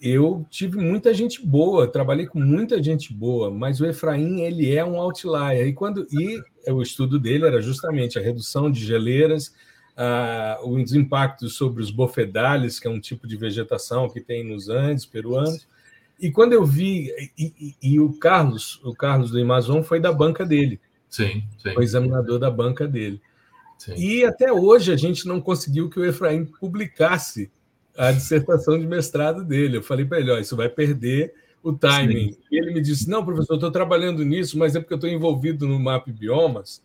eu tive muita gente boa, trabalhei com muita gente boa, mas o Efraim ele é um outlier. E quando e o estudo dele era justamente a redução de geleiras, uh, os impactos sobre os bofedales, que é um tipo de vegetação que tem nos Andes peruanos. E quando eu vi e, e, e o Carlos, o Carlos do Amazon foi da banca dele. Sim, sim. Foi examinador da banca dele. Sim. E até hoje a gente não conseguiu que o Efraim publicasse a dissertação de mestrado dele. Eu falei para ele: ó, isso vai perder o timing. Sim. E ele me disse: não, professor, estou trabalhando nisso, mas é porque eu estou envolvido no MAP Biomas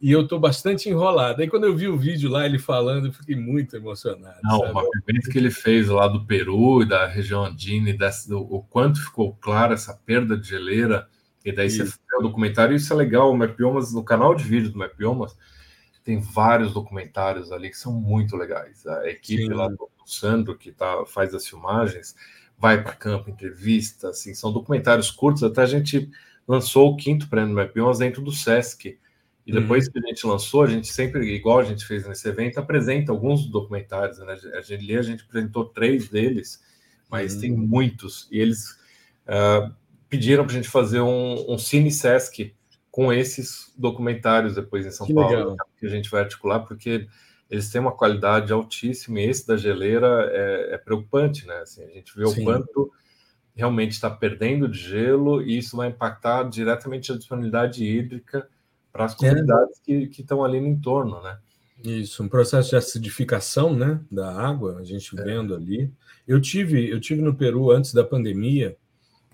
e eu estou bastante enrolado. Aí, quando eu vi o vídeo lá, ele falando, eu fiquei muito emocionado. Não, sabe? o mapeamento que ele fez lá do Peru e da região andina, e desse, do, o quanto ficou claro essa perda de geleira, e daí isso. você fez o documentário, isso é legal, o Mapiomas, no canal de vídeo do Mapiomas, tem vários documentários ali que são muito legais. A equipe Sim. lá do Sandro, que tá, faz as filmagens, vai para campo, entrevista, assim, são documentários curtos, até a gente lançou o quinto prêmio Mapions dentro do Sesc, e depois uhum. que a gente lançou, a gente sempre, igual a gente fez nesse evento, apresenta alguns documentários, né? A gente, a gente apresentou três deles, mas uhum. tem muitos, e eles uh, pediram para a gente fazer um, um Cine Sesc com esses documentários depois em São que Paulo, legal. que a gente vai articular, porque eles têm uma qualidade altíssima e esse da geleira é, é preocupante, né? Assim, a gente vê Sim. o quanto realmente está perdendo de gelo e isso vai impactar diretamente a disponibilidade hídrica para as comunidades que, que estão ali no entorno, né? Isso, um processo de acidificação, né, da água, a gente é. vendo ali. Eu tive, eu tive no Peru antes da pandemia,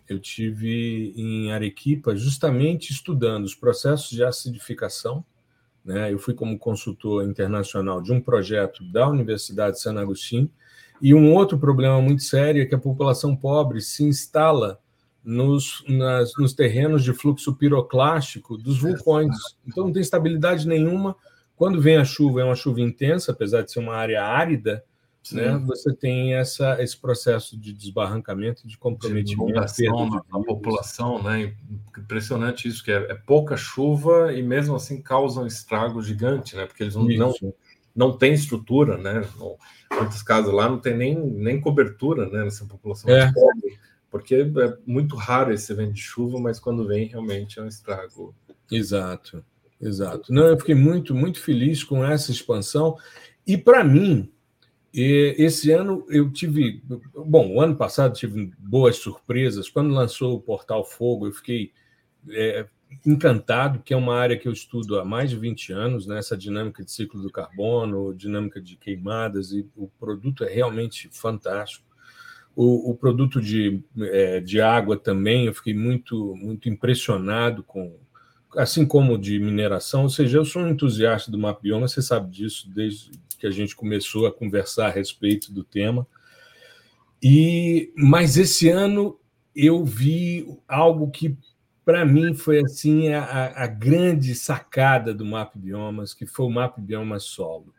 eu tive em Arequipa justamente estudando os processos de acidificação né? Eu fui como consultor internacional de um projeto da Universidade de San Agustín. E um outro problema muito sério é que a população pobre se instala nos, nas, nos terrenos de fluxo piroclástico dos vulcões. Então, não tem estabilidade nenhuma. Quando vem a chuva, é uma chuva intensa, apesar de ser uma área árida, né, você tem essa, esse processo de desbarrancamento, de comprometimento. De na, população, né? Impressionante isso, que é, é, pouca chuva e mesmo assim causa um estrago gigante, né? Porque eles não, não, não têm estrutura, né? Não, muitas casas lá não tem nem, nem cobertura né, nessa população é. pobre, porque é muito raro esse evento de chuva, mas quando vem realmente é um estrago. Exato, exato. Não, eu fiquei muito, muito feliz com essa expansão. E para mim, esse ano eu tive. Bom, o ano passado tive boas surpresas. Quando lançou o Portal Fogo, eu fiquei é, encantado, que é uma área que eu estudo há mais de 20 anos, né? essa dinâmica de ciclo do carbono, dinâmica de queimadas, e o produto é realmente fantástico. O, o produto de, é, de água também, eu fiquei muito, muito impressionado com, assim como de mineração, ou seja, eu sou um entusiasta do mapa bioma, você sabe disso desde que a gente começou a conversar a respeito do tema. E mas esse ano eu vi algo que para mim foi assim a, a, grande sacada do Map Biomas, que foi o Map Biomas Solo.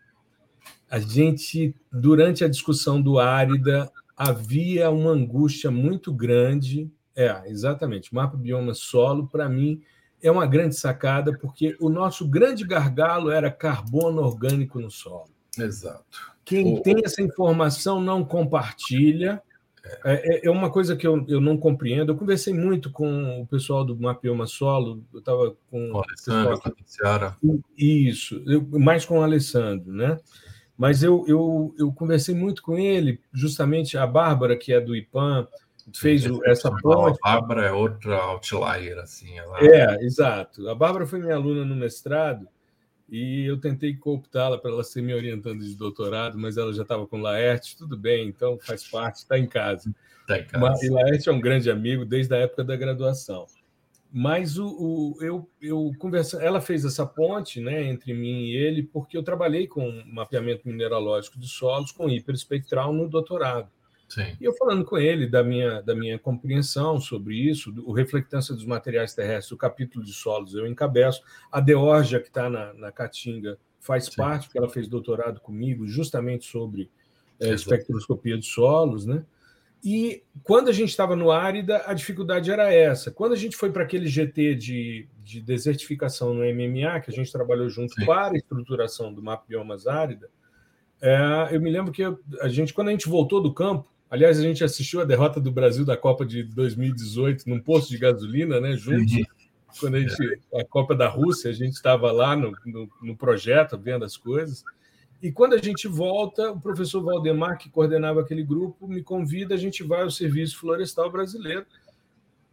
A gente durante a discussão do Árida havia uma angústia muito grande. É, exatamente. Mapa Bioma Solo, para mim, é uma grande sacada, porque o nosso grande gargalo era carbono orgânico no solo. Exato. Quem o... tem essa informação não compartilha, é, é, é, uma coisa que eu, eu não compreendo. Eu conversei muito com o pessoal do Mapioma Solo, eu estava com. O Alessandro, com a. Isso, eu, mais com o Alessandro, né? Mas eu, eu, eu conversei muito com ele, justamente a Bárbara, que é do IPAM, fez Sim, essa ponte. A Bárbara é outra outlier, assim. Ela... É, exato. A Bárbara foi minha aluna no mestrado e eu tentei cooptá-la para ela ser me orientando de doutorado, mas ela já estava com Laerte, tudo bem, então faz parte, está em casa. Está em casa. Mas, e Laerte é um grande amigo desde a época da graduação. Mas o, o, eu, eu conversa, ela fez essa ponte né, entre mim e ele, porque eu trabalhei com mapeamento mineralógico de solos com hiperespectral no doutorado. Sim. E eu falando com ele da minha, da minha compreensão sobre isso, o Reflectância dos Materiais Terrestres, o capítulo de solos eu encabeço, a Deorgia, que está na, na Caatinga, faz Sim. parte, porque ela fez doutorado comigo justamente sobre é, espectroscopia de solos, né? E quando a gente estava no Árida, a dificuldade era essa. Quando a gente foi para aquele GT de, de desertificação no MMA, que a gente trabalhou junto Sim. para a estruturação do mapa biomas árida, é, eu me lembro que a gente, quando a gente voltou do campo, Aliás, a gente assistiu a derrota do Brasil da Copa de 2018 num posto de gasolina, né? Juntos. Quando a gente. A Copa da Rússia, a gente estava lá no, no, no, projeto, vendo as coisas. E quando a gente volta, o professor Valdemar, que coordenava aquele grupo, me convida, a gente vai ao Serviço Florestal Brasileiro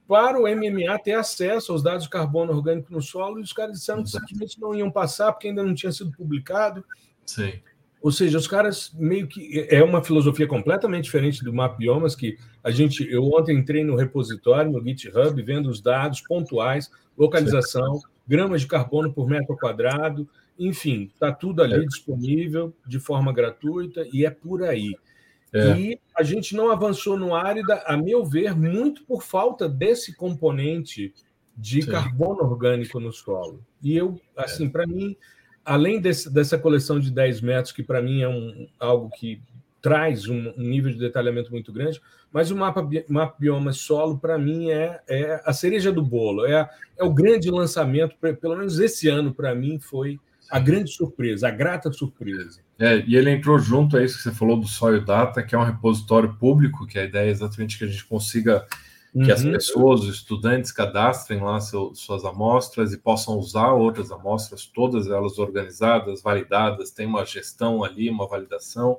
para o MMA ter acesso aos dados de carbono orgânico no solo, e os caras disseram que simplesmente não iam passar, porque ainda não tinha sido publicado. Sim. Ou seja, os caras meio que é uma filosofia completamente diferente do Map Biomas que a gente eu ontem entrei no repositório no GitHub vendo os dados pontuais, localização, gramas de carbono por metro quadrado, enfim, está tudo ali é. disponível de forma gratuita e é por aí. É. E a gente não avançou no Árida, a meu ver, muito por falta desse componente de Sim. carbono orgânico no solo. E eu, assim, é. para mim, além desse, dessa coleção de 10 metros, que para mim é um, algo que traz um, um, nível de detalhamento muito grande, mas o mapa, mapa bioma solo, para mim, é, é a cereja do bolo, é, é o grande lançamento, pelo menos esse ano, para mim, foi a grande surpresa, a grata surpresa. É, e ele entrou junto a isso que você falou do Soil Data, que é um repositório público, que a ideia é exatamente que a gente consiga que uhum. as pessoas, os estudantes, cadastrem lá seu, suas amostras e possam usar outras amostras, todas elas organizadas, validadas, tem uma gestão ali, uma validação,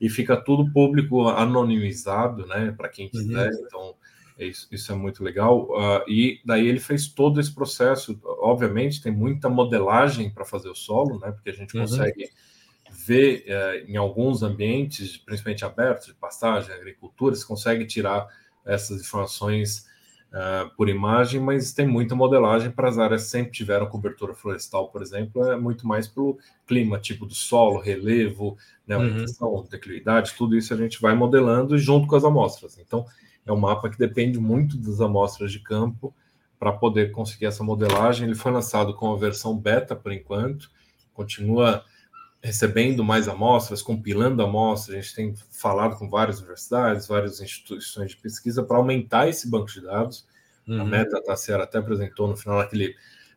e fica tudo público anonimizado, né, para quem quiser. Uhum. Então, isso, isso, é muito legal. Uh, e daí ele fez todo esse processo. Obviamente, tem muita modelagem para fazer o solo, né, porque a gente uhum. consegue ver uh, em alguns ambientes, principalmente abertos, de pastagem, agricultura, você consegue tirar essas informações uh, por imagem, mas tem muita modelagem para as áreas que sempre tiveram cobertura florestal, por exemplo, é muito mais pelo clima, tipo do solo, relevo, né, orientação, uhum. declividade, tudo isso a gente vai modelando junto com as amostras. Então, é um mapa que depende muito das amostras de campo para poder conseguir essa modelagem. Ele foi lançado com a versão beta por enquanto, continua recebendo mais amostras, compilando amostras. A gente tem falado com várias universidades, várias instituições de pesquisa para aumentar esse banco de dados. Uhum. A Meta Tassera até apresentou no final aquele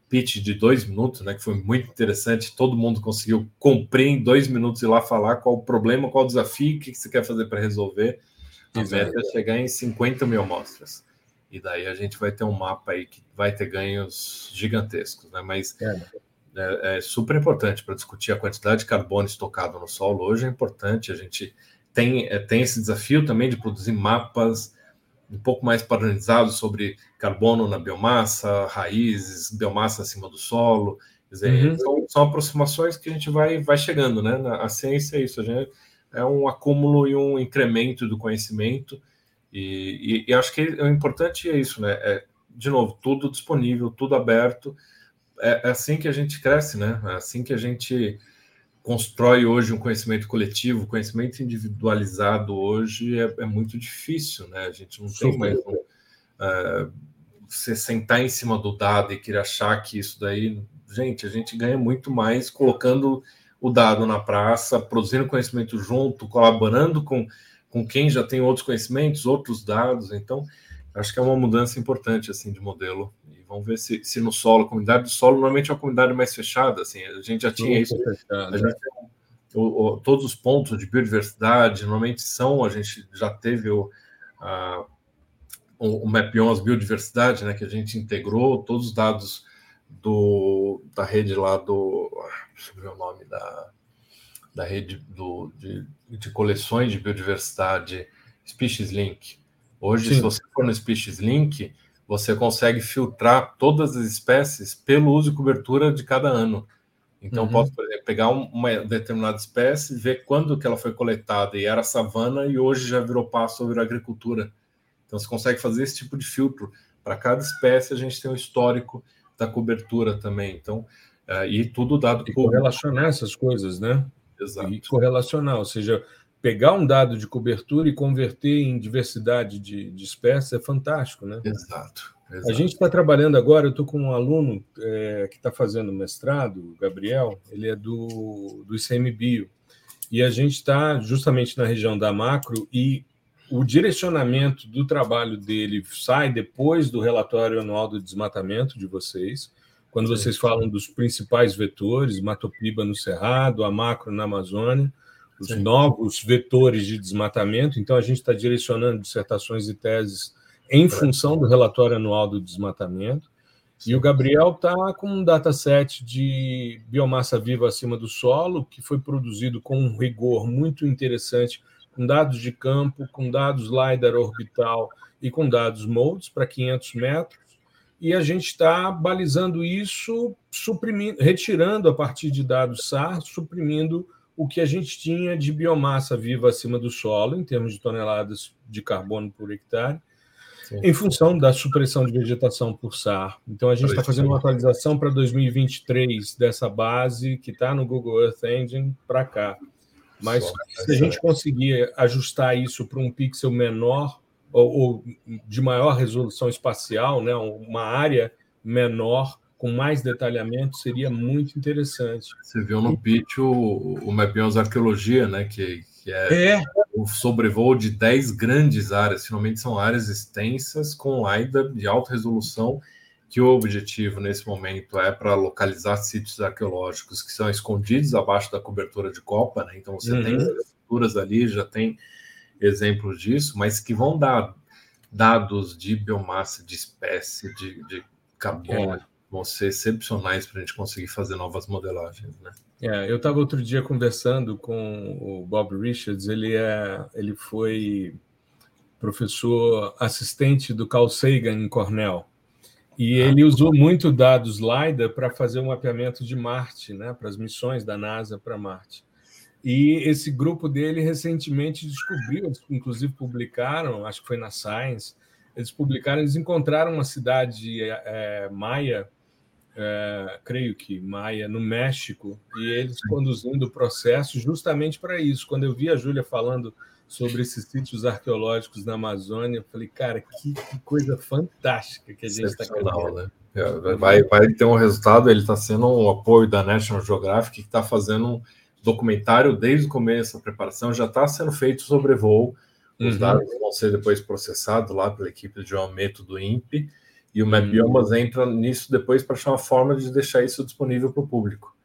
pitch de dois minutos, né, que foi muito interessante. Todo mundo conseguiu cumprir em dois minutos e lá falar qual o problema, qual o desafio, o que você quer fazer para resolver. A meta é chegar em 50 mil amostras. E daí a gente vai ter um mapa aí que vai ter ganhos gigantescos, né? Mas é, é, é super importante para discutir a quantidade de carbono estocado no solo. Hoje é importante, a gente tem, é, tem esse desafio também de produzir mapas um pouco mais padronizados sobre carbono na biomassa, raízes, biomassa acima do solo. Dizer, uhum. são, são, aproximações que a gente vai, vai chegando, né? A ciência é isso, a gente é um acúmulo e um incremento do conhecimento. E, e, e acho que o importante é isso, né? É, de novo, tudo disponível, tudo aberto. É, é assim que a gente cresce, né? É assim que a gente constrói hoje um conhecimento coletivo, conhecimento individualizado hoje é, é muito difícil, né? A gente não tem mais um, uh, você sentar em cima do dado e querer achar que isso daí, gente, a gente ganha muito mais colocando o dado na praça, produzindo conhecimento junto, colaborando com, com quem já tem outros conhecimentos, outros dados. Então, acho que é uma mudança importante assim de modelo Vamos ver se, se no solo, a comunidade do solo normalmente é uma comunidade mais fechada. Assim, a gente já tinha isso. Fechado, gente, o, o, todos os pontos de biodiversidade normalmente são, a gente já teve o, a, o, o Mapions Biodiversidade, né, que a gente integrou todos os dados do, da rede lá do. Deixa eu ver o nome da, da rede do, de, de coleções de biodiversidade Species Link. Hoje, Sim. se você for no Species Link, você consegue filtrar todas as espécies pelo uso e cobertura de cada ano. Então, uhum. posso, por exemplo, pegar uma determinada espécie, ver quando que ela foi coletada e era savana e hoje já virou pasto ou virou agricultura. Então, você consegue fazer esse tipo de filtro. Para cada espécie, a gente tem um histórico da cobertura também. Então, e tudo dado e correlacionar essas coisas, né? Exato. E correlacionar, ou seja, pegar um dado de cobertura e converter em diversidade de, de espécies é fantástico, né? Exato. exato. A gente está trabalhando agora, eu estou com um aluno é, que está fazendo mestrado, o Gabriel, ele é do, do ICMBio, e a gente está justamente na região da macro e o direcionamento do trabalho dele sai depois do relatório anual do desmatamento de vocês, quando vocês falam dos principais vetores, Matopiba no Cerrado, a macro na Amazônia, os Sim. novos vetores de desmatamento. Então, a gente está direcionando dissertações e teses em função do relatório anual do desmatamento. E o Gabriel está com um dataset de biomassa viva acima do solo, que foi produzido com um rigor muito interessante, com dados de campo, com dados LiDAR orbital e com dados MODES para 500 metros. E a gente está balizando isso, suprimindo, retirando a partir de dados SAR, suprimindo o que a gente tinha de biomassa viva acima do solo, em termos de toneladas de carbono por hectare, Sim. em função da supressão de vegetação por SAR. Então, a gente está fazendo uma atualização para 2023 dessa base que está no Google Earth Engine para cá. Mas Só, se a gente conseguir ajustar isso para um pixel menor ou, ou, de maior resolução espacial, né, uma área menor, com mais detalhamento seria muito interessante. Você viu no pitch o, o Mapions Arqueologia, né? Que, que é, é, o sobrevoo de 10 grandes áreas, finalmente são áreas extensas com AIDA de alta resolução, que o objetivo nesse momento é para localizar sítios arqueológicos que são escondidos abaixo da cobertura de copa, né? Então você uhum. tem estruturas ali, já tem exemplos disso, mas que vão dar dados de biomassa, de espécie, de, de carbono, é vão ser excepcionais para a gente conseguir fazer novas modelagens, né? É, eu estava outro dia conversando com o Bob Richards, ele é, ele foi professor assistente do Carl Sagan em Cornell. E ah. ele usou muito dados LiDAR para fazer um mapeamento de Marte, né, para as missões da NASA para Marte. E esse grupo dele recentemente descobriu, eles inclusive publicaram, acho que foi na Science, eles publicaram, eles encontraram uma cidade é, maia é, creio que Maia, no México, e eles conduzindo o processo justamente para isso. Quando eu vi a Júlia falando sobre esses sítios arqueológicos na Amazônia, eu falei, cara, que, que coisa fantástica que a gente está criando. Né? É, vai, vai ter um resultado, ele está sendo um apoio da National Geographic, que está fazendo um documentário desde o começo, a preparação já está sendo feito sobre voo. Os uhum. dados vão ser depois processados lá pela equipe de geometro do INPE, e o MapBiomas uhum. entra nisso depois para achar uma forma de deixar isso disponível para o público.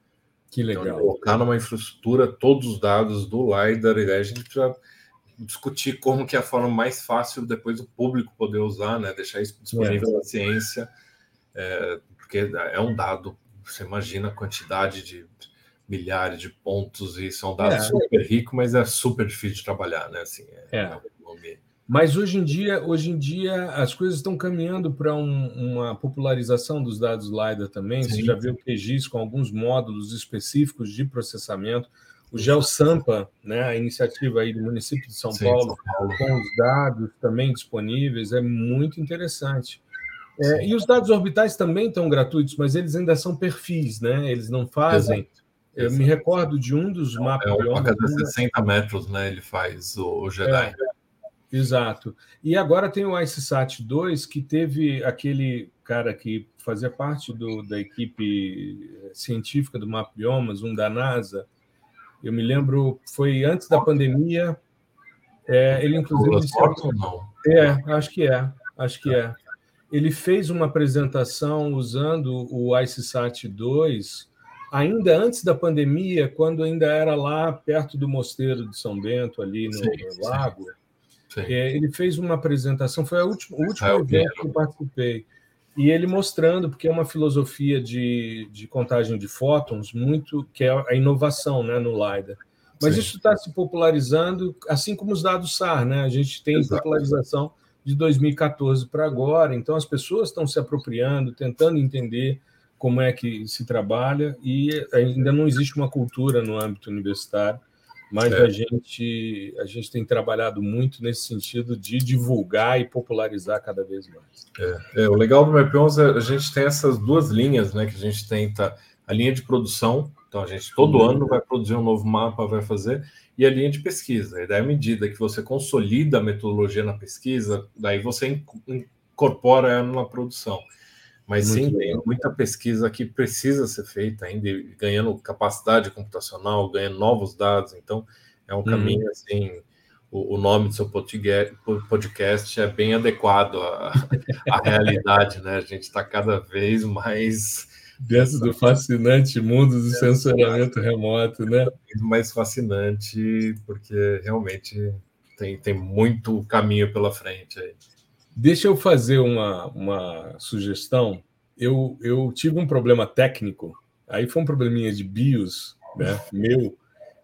Que então, legal. Então, colocar numa infraestrutura todos os dados do LiDAR, e aí a gente precisa discutir como que é a forma mais fácil depois o público poder usar, né? Deixar isso disponível é. na ciência, é, porque é um dado. Você imagina a quantidade de milhares de pontos e são dados é. super ricos, mas é super difícil de trabalhar, né? Assim, é. é. Mas hoje em dia, hoje em dia as coisas estão caminhando para um, uma popularização dos dados LiDAR também. Sim. Você já viu o QGIS com alguns módulos específicos de processamento. O GeoSampa, né, a iniciativa aí do município de São, Sim, Paulo, São Paulo, com os dados também disponíveis, é muito interessante. É, e os dados orbitais também estão gratuitos, mas eles ainda são perfis, né? Eles não fazem. Exato. Eu Exato. me recordo de um dos mapas. É uma cada 60 metros, né? Ele faz o, o Jedi. É, exato. E agora tem o IceSat 2, que teve aquele cara que fazia parte do, da equipe científica do Map Biomas, um da NASA, eu me lembro, foi antes da pandemia. É, ele inclusive. não? É, acho que é, acho que é. Ele fez uma apresentação usando o IceSat 2 ainda antes da pandemia, quando ainda era lá perto do Mosteiro de São Bento, ali no, sim, no lago. Sim. É, ele fez uma apresentação, foi a última, o último evento que eu participei e ele mostrando, porque é uma filosofia de, de contagem de fótons muito que é a inovação né, no LiDAR. Mas isso está se popularizando, assim como os dados SAR, né? A gente tem Exato. popularização de 2014 para agora, então as pessoas estão se apropriando, tentando entender como é que se trabalha, e ainda não existe uma cultura no âmbito universitário mas é. a, gente, a gente tem trabalhado muito nesse sentido de divulgar e popularizar cada vez mais. É, é o legal do Map11 é a gente tem essas duas linhas, né? Que a gente tenta a linha de produção, então a gente todo uhum. ano vai produzir um novo mapa, vai fazer, e a linha de pesquisa. E daí, à medida que você consolida a metodologia na pesquisa, daí você incorpora ela na produção. Mas Muito sim, tem muita pesquisa que precisa ser feita ainda, ganhando capacidade computacional, ganhando novos dados. Então, é um caminho assim. O, o, nome do seu podcast é bem adequado à, à realidade, né? A gente está cada vez mais dentro do fascinante mundo do sensoriamento remoto, né? Mais fascinante, porque realmente tem, tem muito caminho pela frente aí. Deixa eu fazer uma, uma sugestão. Eu, eu tive um problema técnico, aí foi um probleminha de BIOS, né, meu.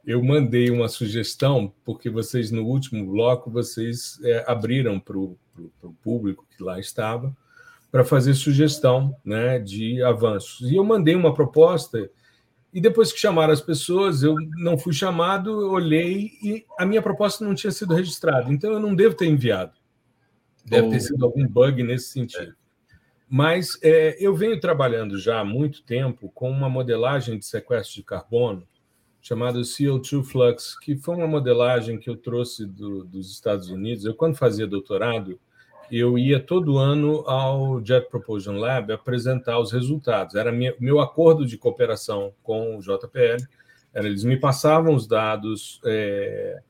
Eu mandei uma sugestão, porque vocês, no último bloco, vocês é, abriram para o público que lá estava para fazer sugestão né, de avanços. E eu mandei uma proposta, e depois que chamaram as pessoas, eu não fui chamado, olhei e a minha proposta não tinha sido registrada, então eu não devo ter enviado. Deve ter sido algum bug nesse sentido. Mas é, eu venho trabalhando já há muito tempo com uma modelagem de sequestro de carbono chamada CO2 Flux, que foi uma modelagem que eu trouxe do, dos Estados Unidos. Eu, quando fazia doutorado, eu ia todo ano ao Jet Propulsion Lab apresentar os resultados. Era minha, meu acordo de cooperação com o JPL. Era, eles me passavam os dados é,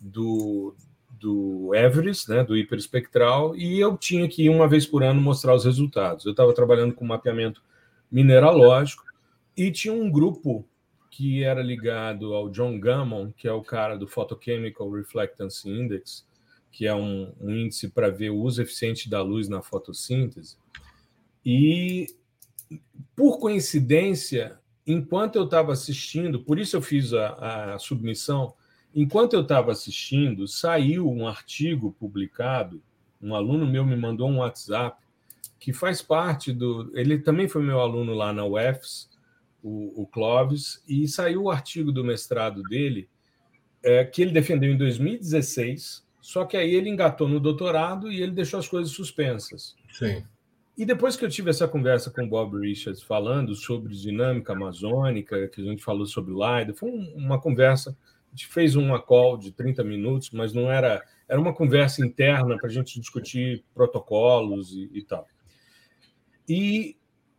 do, do Everest, né, do hiperespectral, e eu tinha que ir uma vez por ano mostrar os resultados. Eu estava trabalhando com mapeamento mineralógico e tinha um grupo que era ligado ao John Gammon, que é o cara do Photochemical Reflectance Index, que é um, um índice para ver o uso eficiente da luz na fotossíntese. E, por coincidência, enquanto eu estava assistindo, por isso eu fiz a, a submissão, Enquanto eu estava assistindo, saiu um artigo publicado. Um aluno meu me mandou um WhatsApp que faz parte do. Ele também foi meu aluno lá na UFS, o, o Clóvis, e saiu o artigo do mestrado dele, é, que ele defendeu em 2016, só que aí ele engatou no doutorado e ele deixou as coisas suspensas. Sim. E depois que eu tive essa conversa com o Bob Richards falando sobre dinâmica amazônica, que a gente falou sobre o LIDAR, foi uma conversa gente fez uma call de 30 minutos, mas não era. Era uma conversa interna para a gente discutir protocolos e, e tal. E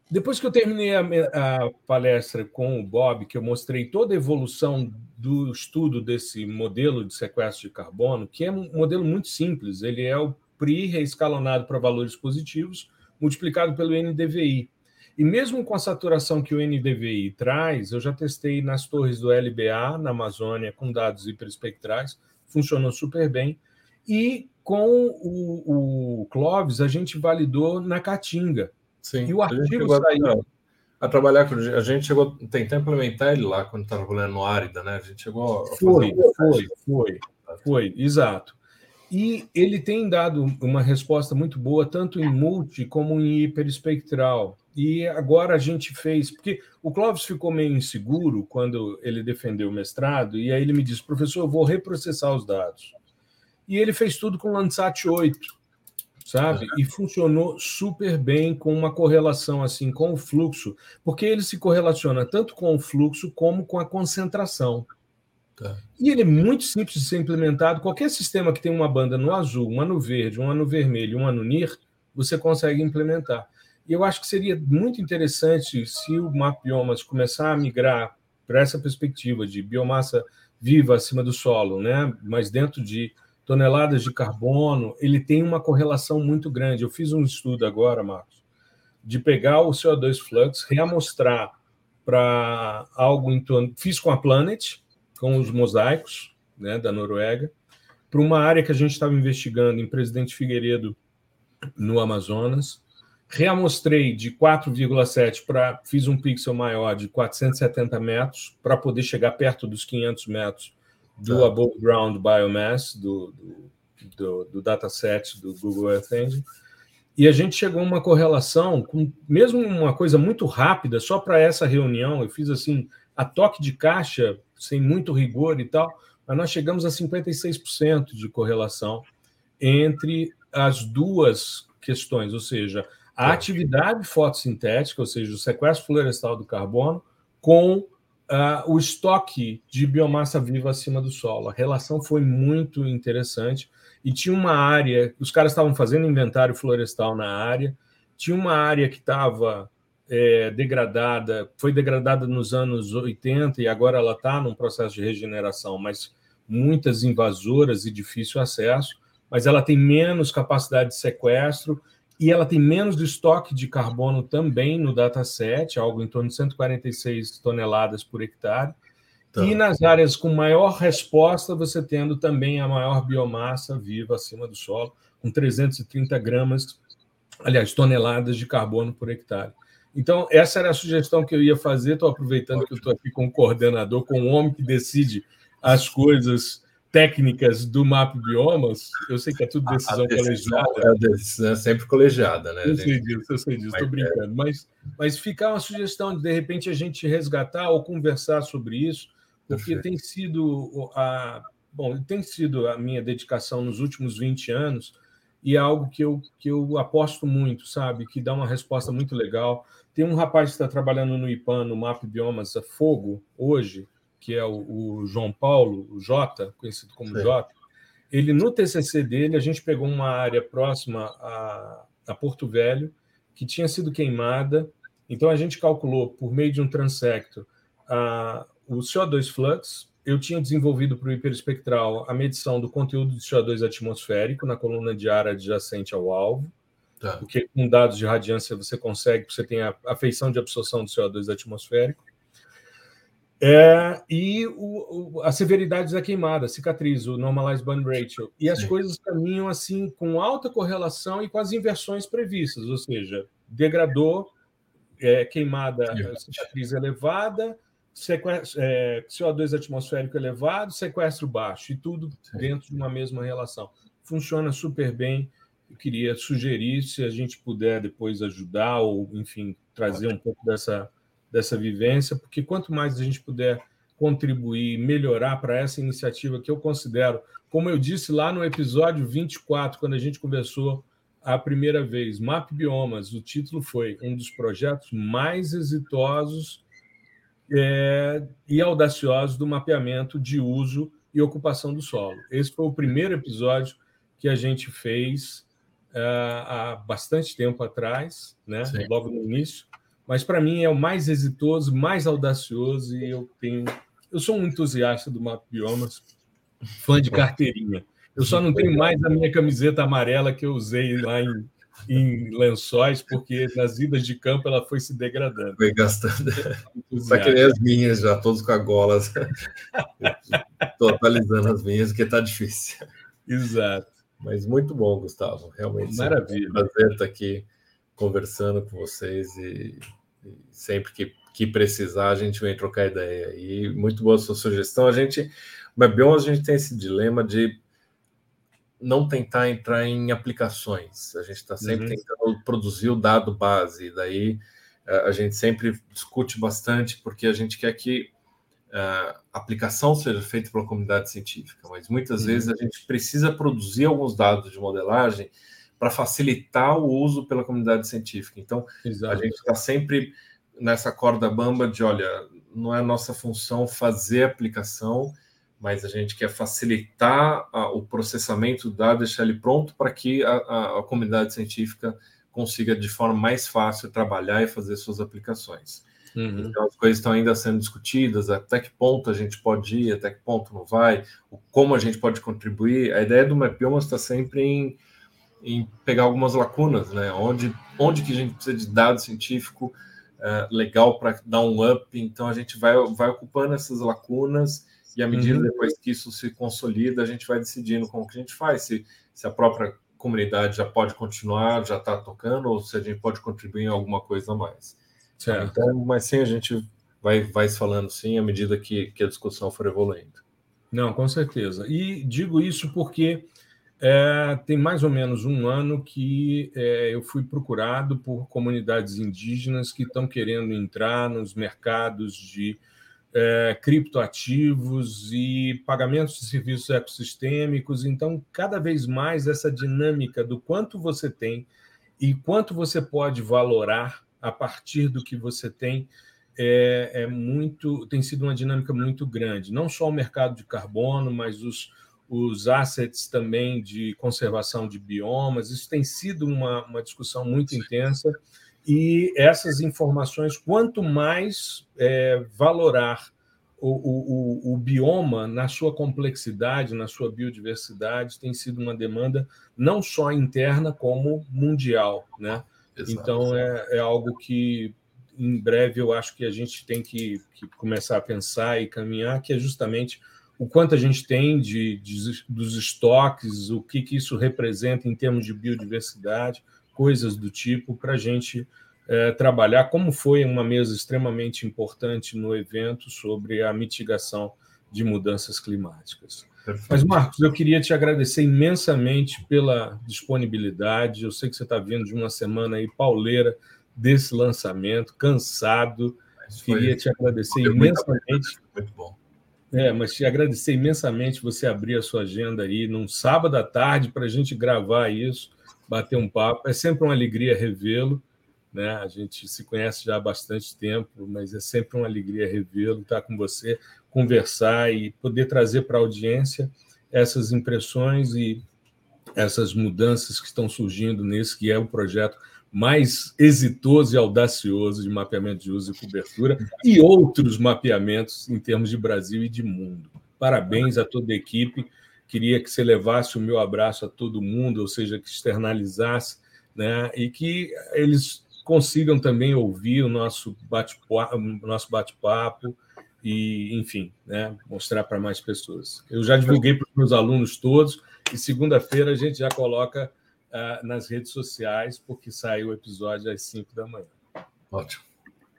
depois que eu terminei a, a, palestra com o Bob, que eu mostrei toda a evolução do estudo desse modelo de sequestro de carbono, que é um modelo muito simples, ele é o PRI reescalonado para valores positivos, multiplicado pelo NDVI. E mesmo com a saturação que o NDVI traz, eu já testei nas torres do LBA, na Amazônia, com dados hiperespectrais, funcionou super bem. E com o, o Clovis, a gente validou na Caatinga. Sim, e o artigo saiu. A, a, trabalhar com a gente chegou tentar implementar ele lá quando estava trabalhando no Árida, né? A gente chegou a foi, foi, foi, foi, exato. E ele tem dado uma resposta muito boa, tanto em multi como em hiperespectral. E agora a gente fez, porque o Clóvis ficou meio inseguro quando ele defendeu o mestrado, e aí ele me disse, professor, eu vou reprocessar os dados. E ele fez tudo com Landsat 8, sabe? E funcionou super bem com uma correlação assim com o fluxo, porque ele se correlaciona tanto com o fluxo como com a concentração. Tá. E ele é muito simples de ser implementado. Qualquer sistema que tem uma banda no azul, uma no verde, uma no vermelho, uma no NIR, você consegue implementar. E eu acho que seria muito interessante se o Map Biomas começar a migrar para essa perspectiva de biomassa viva acima do solo, né? mas dentro de toneladas de carbono, ele tem uma correlação muito grande. Eu fiz um estudo agora, Marcos, de pegar o CO2 flux, reamostrar para algo em torno. Fiz com a Planet, com os mosaicos né, da Noruega, para uma área que a gente estava investigando em Presidente Figueiredo, no Amazonas. Reamostrei de 4,7 para. Fiz um pixel maior de 470 metros, para poder chegar perto dos 500 metros do tá. Above Ground Biomass, do, do, do, do dataset do Google Earth Engine. E a gente chegou a uma correlação, com mesmo uma coisa muito rápida, só para essa reunião, eu fiz assim, a toque de caixa, sem muito rigor e tal, mas nós chegamos a 56% de correlação entre as duas questões, ou seja, a é. atividade fotossintética, ou seja, o sequestro florestal do carbono, com uh, o estoque de biomassa viva acima do solo. A relação foi muito interessante e tinha uma área, os caras estavam fazendo inventário florestal na área, tinha uma área que estava é, degradada, foi degradada nos anos 80 e agora ela está num processo de regeneração, mas muitas invasoras e difícil acesso, mas ela tem menos capacidade de sequestro e ela tem menos de estoque de carbono também no dataset, algo em torno de 146 toneladas por hectare. Tá. E nas áreas com maior resposta, você tendo também a maior biomassa viva acima do solo, com 330 gramas, aliás, toneladas de carbono por hectare. Então, essa era a sugestão que eu ia fazer. Estou aproveitando que eu estou aqui com o coordenador, com o homem que decide as coisas técnicas do Map Biomas. Eu sei que é tudo decisão, decisão colegiada. É decisão é sempre colegiada, né? Eu sei disso, eu sei disso, estou brincando. Mas, mas ficar uma sugestão de, de repente, a gente resgatar ou conversar sobre isso, porque Perfeito. tem sido a. Bom, tem sido a minha dedicação nos últimos 20 anos e é algo que eu, que eu aposto muito, sabe? Que dá uma resposta muito legal. Tem um rapaz que está trabalhando no IPAN, no Map Biomas a Fogo, hoje, que é o, o João Paulo, o Jota, conhecido como Sim. Jota. Ele, no TCC dele, a gente pegou uma área próxima a, a Porto Velho, que tinha sido queimada. Então, a gente calculou, por meio de um transecto, a, o CO2 flux. Eu tinha desenvolvido para o hiperespectral a medição do conteúdo de CO2 atmosférico na coluna de ar adjacente ao alvo. Tá. Porque com dados de radiância você consegue, você tem a, a feição de absorção do CO2 atmosférico. É, e o, o, a severidade da queimada, a cicatriz, o normalized burn ratio. E as Sim. coisas caminham assim com alta correlação e com as inversões previstas, ou seja, degradou, é, queimada, cicatriz elevada, é, CO2 atmosférico elevado, sequestro baixo, e tudo Sim. dentro de uma mesma relação. Funciona super bem eu queria sugerir se a gente puder depois ajudar ou, enfim, trazer um pouco dessa, dessa vivência, porque quanto mais a gente puder contribuir, melhorar para essa iniciativa que eu considero, como eu disse lá no episódio 24, quando a gente conversou a primeira vez, Map Biomas, o título foi um dos projetos mais exitosos é, e audaciosos do mapeamento de uso e ocupação do solo. Esse foi o primeiro episódio que a gente fez uh, há bastante tempo atrás, né? logo no início, mas para mim é o mais exitoso, mais audacioso e eu tenho. Eu sou um entusiasta do Map Biomas, fã de carteirinha. Eu só não tenho mais a minha camiseta amarela que eu usei lá em, em lençóis, porque nas idas de campo ela foi se degradando. Foi gastando. Vai querer as minhas já, todos com a gola. Estou atualizando as minhas, porque está difícil. Exato. Mas muito bom, Gustavo. Realmente. Maravilha. É um prazer estar aqui conversando com vocês e, e sempre que, que, precisar a gente vem trocar ideia. E muito boa sua sugestão. A gente, o Mabion, a gente tem esse dilema de não tentar entrar em aplicações. A gente está sempre uhum. tentando produzir o dado base. E daí a gente sempre discute bastante porque a gente quer que a aplicação seja feita pela comunidade científica, mas muitas uhum. vezes a gente precisa produzir alguns dados de modelagem para facilitar o uso pela comunidade científica. Então, Exato. a gente está sempre nessa corda bamba de, olha, não é nossa função fazer aplicação, mas a gente quer facilitar a, o processamento do dado, deixar ele pronto para que a, a, a, comunidade científica consiga de forma mais fácil trabalhar e fazer suas aplicações. Uhum. Então as coisas estão ainda sendo discutidas, até que ponto a gente pode ir, até que ponto não vai, como a gente pode contribuir. A ideia do Mapiomas está sempre em, em, pegar algumas lacunas, né? Onde, onde que a gente precisa de dado científico uh, legal para dar um up, então a gente vai, vai ocupando essas lacunas e à medida uhum. depois que isso se consolida, a gente vai decidindo como que a gente faz, se, se a própria comunidade já pode continuar, já está tocando, ou se a gente pode contribuir em alguma coisa a mais. Certo. Então, mas sim, a gente vai, vai falando sim à medida que, que a discussão for evoluindo. Não, com certeza. E digo isso porque é, tem mais ou menos um ano que é, eu fui procurado por comunidades indígenas que estão querendo entrar nos mercados de é, criptoativos e pagamentos de serviços ecossistêmicos. Então, cada vez mais essa dinâmica do quanto você tem e quanto você pode valorar a partir do que você tem é, é, muito tem sido uma dinâmica muito grande. Não só o mercado de carbono, mas os, os assets também de conservação de biomas. Isso tem sido uma, uma discussão muito intensa e essas informações, quanto mais é, valorar o, o, o, bioma na sua complexidade, na sua biodiversidade, tem sido uma demanda não só interna, como mundial. Né? Exato. Então, é, é, algo que, em breve, eu acho que a gente tem que, que, começar a pensar e caminhar, que é justamente o quanto a gente tem de, de dos estoques, o que, que isso representa em termos de biodiversidade, coisas do tipo, para a gente é, trabalhar, como foi uma mesa extremamente importante no evento sobre a mitigação de mudanças climáticas. Perfeito. Mas, Marcos, eu queria te agradecer imensamente pela disponibilidade. Eu sei que você está vindo de uma semana aí pauleira desse lançamento, cansado. Queria te agradecer imensamente. Muito bom. É, mas te agradecer imensamente você abrir a sua agenda aí num sábado à tarde para a gente gravar isso bater um papo. É sempre uma alegria revê-lo. Né? A gente se conhece já há bastante tempo, mas é sempre uma alegria revê-lo, estar com você, conversar e poder trazer para a audiência essas impressões e essas mudanças que estão surgindo nesse que é o projeto mais exitoso e audacioso de mapeamento de uso e cobertura e outros mapeamentos em termos de Brasil e de mundo. Parabéns a toda a equipe queria que você levasse o meu abraço a todo mundo, ou seja, que externalizasse, né? E que eles consigam também ouvir o nosso bate-papo, nosso bate-papo e, enfim, né, mostrar para mais pessoas. Eu já divulguei para os meus alunos todos e segunda-feira a gente já coloca uh, nas redes sociais, porque saiu o episódio às 5 da manhã. Ótimo.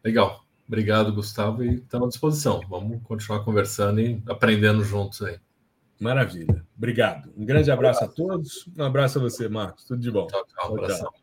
Legal. Obrigado, Gustavo, e estamos à disposição. Vamos continuar conversando e aprendendo juntos aí. Maravilha. Obrigado. Um grande abraço a todos. Um abraço a você, Marcos. Tudo de bom. Tchau, tchau. tchau, tchau.